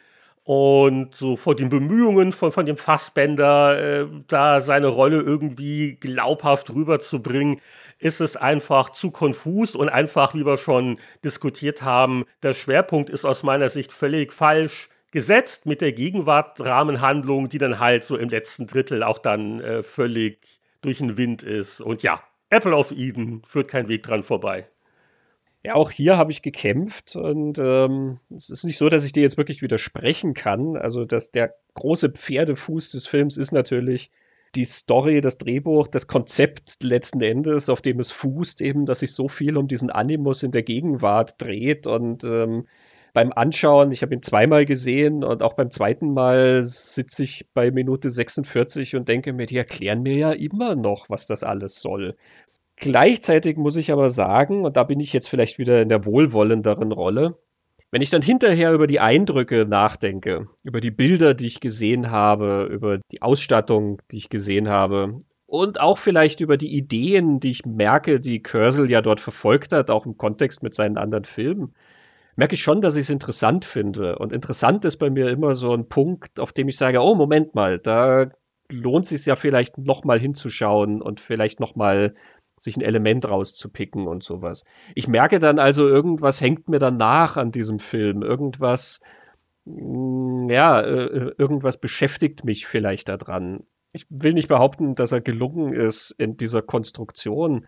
und so vor den Bemühungen von, von dem Fassbender, äh, da seine Rolle irgendwie glaubhaft rüberzubringen, ist es einfach zu konfus und einfach, wie wir schon diskutiert haben, der Schwerpunkt ist aus meiner Sicht völlig falsch gesetzt mit der Gegenwart-Rahmenhandlung, die dann halt so im letzten Drittel auch dann äh, völlig durch den Wind ist. Und ja, Apple of Eden führt kein Weg dran vorbei. Ja, auch hier habe ich gekämpft und ähm, es ist nicht so, dass ich dir jetzt wirklich widersprechen kann. Also, dass der große Pferdefuß des Films ist natürlich die Story, das Drehbuch, das Konzept letzten Endes, auf dem es fußt, eben, dass sich so viel um diesen Animus in der Gegenwart dreht und ähm, beim Anschauen, ich habe ihn zweimal gesehen und auch beim zweiten Mal sitze ich bei Minute 46 und denke mir, die erklären mir ja immer noch, was das alles soll. Gleichzeitig muss ich aber sagen, und da bin ich jetzt vielleicht wieder in der wohlwollenderen Rolle, wenn ich dann hinterher über die Eindrücke nachdenke, über die Bilder, die ich gesehen habe, über die Ausstattung, die ich gesehen habe und auch vielleicht über die Ideen, die ich merke, die Cursel ja dort verfolgt hat, auch im Kontext mit seinen anderen Filmen, merke ich schon, dass ich es interessant finde. Und interessant ist bei mir immer so ein Punkt, auf dem ich sage, oh, Moment mal, da lohnt es sich ja vielleicht nochmal hinzuschauen und vielleicht nochmal sich ein Element rauszupicken und sowas. Ich merke dann also, irgendwas hängt mir dann nach an diesem Film. Irgendwas, mm, ja, äh, äh, irgendwas beschäftigt mich vielleicht daran. Ich will nicht behaupten, dass er gelungen ist in dieser Konstruktion.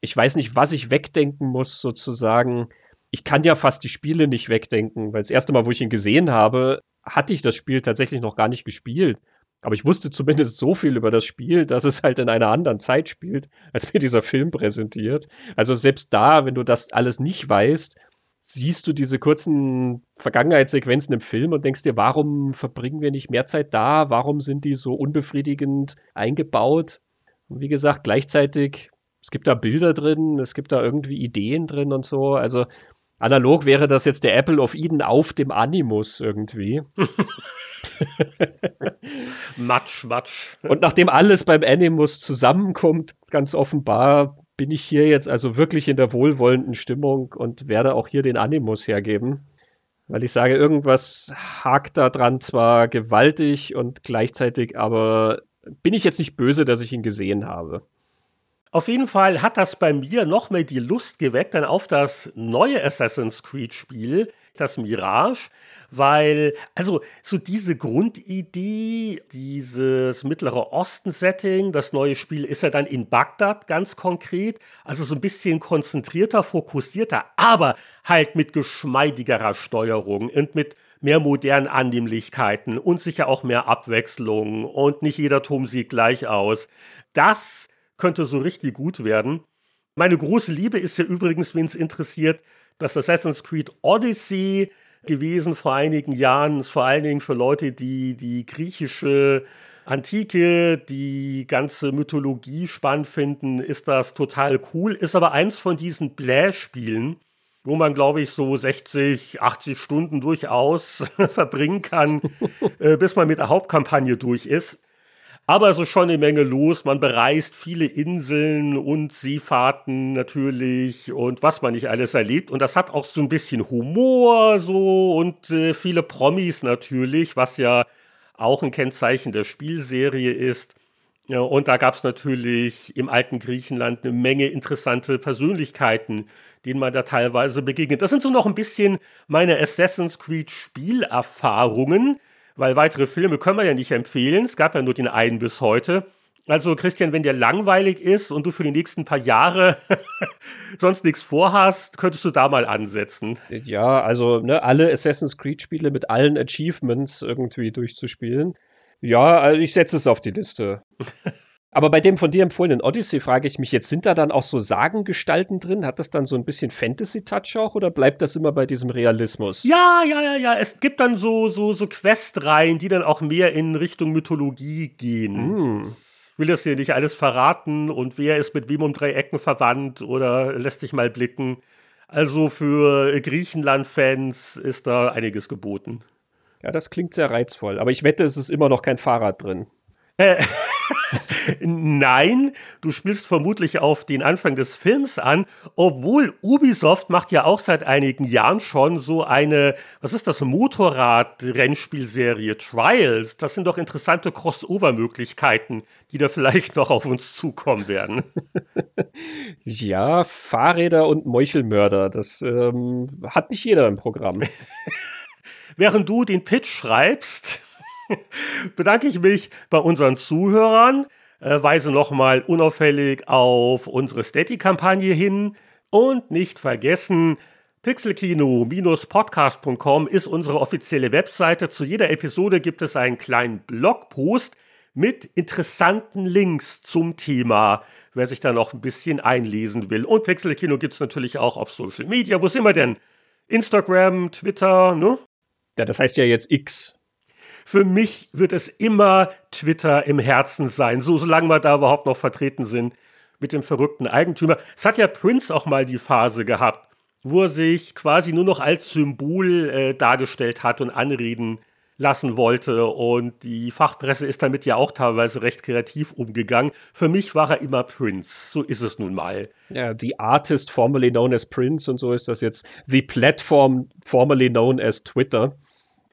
Ich weiß nicht, was ich wegdenken muss, sozusagen. Ich kann ja fast die Spiele nicht wegdenken, weil das erste Mal, wo ich ihn gesehen habe, hatte ich das Spiel tatsächlich noch gar nicht gespielt. Aber ich wusste zumindest so viel über das Spiel, dass es halt in einer anderen Zeit spielt, als mir dieser Film präsentiert. Also selbst da, wenn du das alles nicht weißt, siehst du diese kurzen Vergangenheitssequenzen im Film und denkst dir, warum verbringen wir nicht mehr Zeit da? Warum sind die so unbefriedigend eingebaut? Und wie gesagt, gleichzeitig, es gibt da Bilder drin, es gibt da irgendwie Ideen drin und so. Also analog wäre das jetzt der Apple of Eden auf dem Animus irgendwie. <laughs> <laughs> matsch, matsch. Und nachdem alles beim Animus zusammenkommt, ganz offenbar, bin ich hier jetzt also wirklich in der wohlwollenden Stimmung und werde auch hier den Animus hergeben. Weil ich sage, irgendwas hakt da dran zwar gewaltig und gleichzeitig aber bin ich jetzt nicht böse, dass ich ihn gesehen habe. Auf jeden Fall hat das bei mir noch mehr die Lust geweckt dann auf das neue Assassin's Creed Spiel das Mirage, weil, also so diese Grundidee, dieses Mittlere Osten-Setting, das neue Spiel ist ja dann in Bagdad ganz konkret, also so ein bisschen konzentrierter, fokussierter, aber halt mit geschmeidigerer Steuerung und mit mehr modernen Annehmlichkeiten und sicher auch mehr Abwechslung und nicht jeder Turm sieht gleich aus. Das könnte so richtig gut werden. Meine große Liebe ist ja übrigens, wenn es interessiert, das Assassin's Creed Odyssey gewesen vor einigen Jahren, ist vor allen Dingen für Leute, die die griechische Antike, die ganze Mythologie spannend finden, ist das total cool. Ist aber eins von diesen Blä-Spielen, wo man, glaube ich, so 60, 80 Stunden durchaus <laughs> verbringen kann, äh, bis man mit der Hauptkampagne durch ist. Aber es ist schon eine Menge los. Man bereist viele Inseln und Seefahrten natürlich und was man nicht alles erlebt. Und das hat auch so ein bisschen Humor so und äh, viele Promis natürlich, was ja auch ein Kennzeichen der Spielserie ist. Ja, und da gab es natürlich im alten Griechenland eine Menge interessante Persönlichkeiten, denen man da teilweise begegnet. Das sind so noch ein bisschen meine Assassin's Creed Spielerfahrungen weil weitere Filme können wir ja nicht empfehlen. Es gab ja nur den einen bis heute. Also Christian, wenn dir langweilig ist und du für die nächsten paar Jahre <laughs> sonst nichts vorhast, könntest du da mal ansetzen. Ja, also ne, alle Assassin's Creed-Spiele mit allen Achievements irgendwie durchzuspielen. Ja, also ich setze es auf die Liste. <laughs> Aber bei dem von dir empfohlenen Odyssey frage ich mich jetzt, sind da dann auch so Sagengestalten drin? Hat das dann so ein bisschen Fantasy-Touch auch oder bleibt das immer bei diesem Realismus? Ja, ja, ja, ja. Es gibt dann so, so, so Questreihen, die dann auch mehr in Richtung Mythologie gehen. Mm. Ich will das hier nicht alles verraten und wer ist mit wem um drei Ecken verwandt oder lässt sich mal blicken. Also für Griechenland-Fans ist da einiges geboten. Ja, das klingt sehr reizvoll. Aber ich wette, es ist immer noch kein Fahrrad drin. Äh, <laughs> Nein, du spielst vermutlich auf den Anfang des Films an, obwohl Ubisoft macht ja auch seit einigen Jahren schon so eine, was ist das, Motorrad-Rennspielserie Trials. Das sind doch interessante Crossover-Möglichkeiten, die da vielleicht noch auf uns zukommen werden. <laughs> ja, Fahrräder und Meuchelmörder, das ähm, hat nicht jeder im Programm. <laughs> Während du den Pitch schreibst, <laughs> bedanke ich mich bei unseren Zuhörern, äh, weise nochmal unauffällig auf unsere Steady-Kampagne hin und nicht vergessen, Pixelkino-podcast.com ist unsere offizielle Webseite. Zu jeder Episode gibt es einen kleinen Blogpost mit interessanten Links zum Thema, wer sich da noch ein bisschen einlesen will. Und Pixelkino gibt es natürlich auch auf Social Media. Wo sind wir denn? Instagram, Twitter, ne? Ja, das heißt ja jetzt X. Für mich wird es immer Twitter im Herzen sein, so solange wir da überhaupt noch vertreten sind mit dem verrückten Eigentümer. Es hat ja Prince auch mal die Phase gehabt, wo er sich quasi nur noch als Symbol äh, dargestellt hat und anreden lassen wollte. Und die Fachpresse ist damit ja auch teilweise recht kreativ umgegangen. Für mich war er immer Prince. So ist es nun mal. Ja, the artist formerly known as Prince und so ist das jetzt the platform formerly known as Twitter.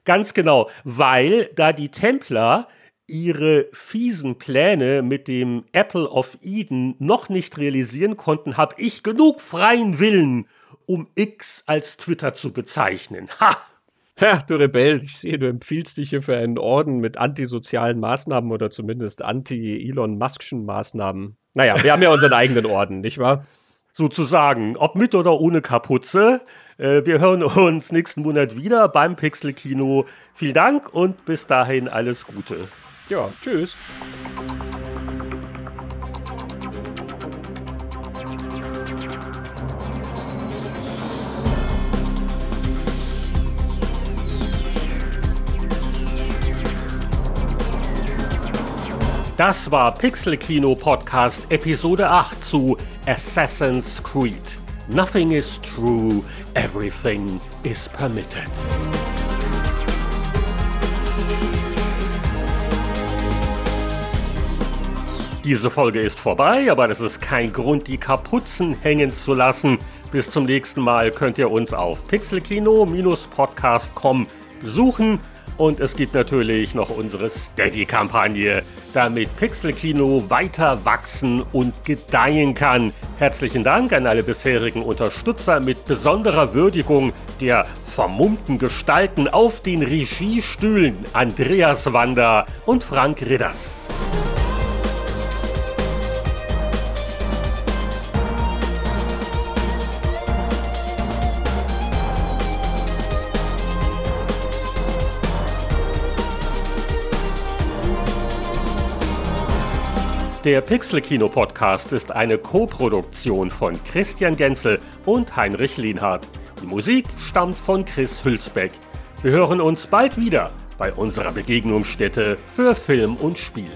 Ganz genau, weil da die Templer ihre fiesen Pläne mit dem Apple of Eden noch nicht realisieren konnten, habe ich genug freien Willen, um X als Twitter zu bezeichnen. Ha! Ja, du Rebell, ich sehe, du empfiehlst dich hier für einen Orden mit antisozialen Maßnahmen oder zumindest anti-Elon Muskschen Maßnahmen. Naja, wir haben ja unseren eigenen Orden, nicht wahr? Sozusagen, ob mit oder ohne Kapuze. Äh, wir hören uns nächsten Monat wieder beim Pixel-Kino. Vielen Dank und bis dahin alles Gute. Ja, tschüss. Das war Pixel Kino Podcast Episode 8 zu Assassin's Creed. Nothing is true, everything is permitted. Diese Folge ist vorbei, aber das ist kein Grund, die Kapuzen hängen zu lassen. Bis zum nächsten Mal könnt ihr uns auf pixelkino-podcast.com besuchen. Und es gibt natürlich noch unsere Steady-Kampagne, damit Pixelkino weiter wachsen und gedeihen kann. Herzlichen Dank an alle bisherigen Unterstützer mit besonderer Würdigung der vermummten Gestalten auf den Regiestühlen Andreas Wander und Frank Ridders. Der Pixel-Kino-Podcast ist eine Co-Produktion von Christian Genzel und Heinrich Lienhardt. Die Musik stammt von Chris Hülsbeck. Wir hören uns bald wieder bei unserer Begegnungsstätte für Film und Spiel.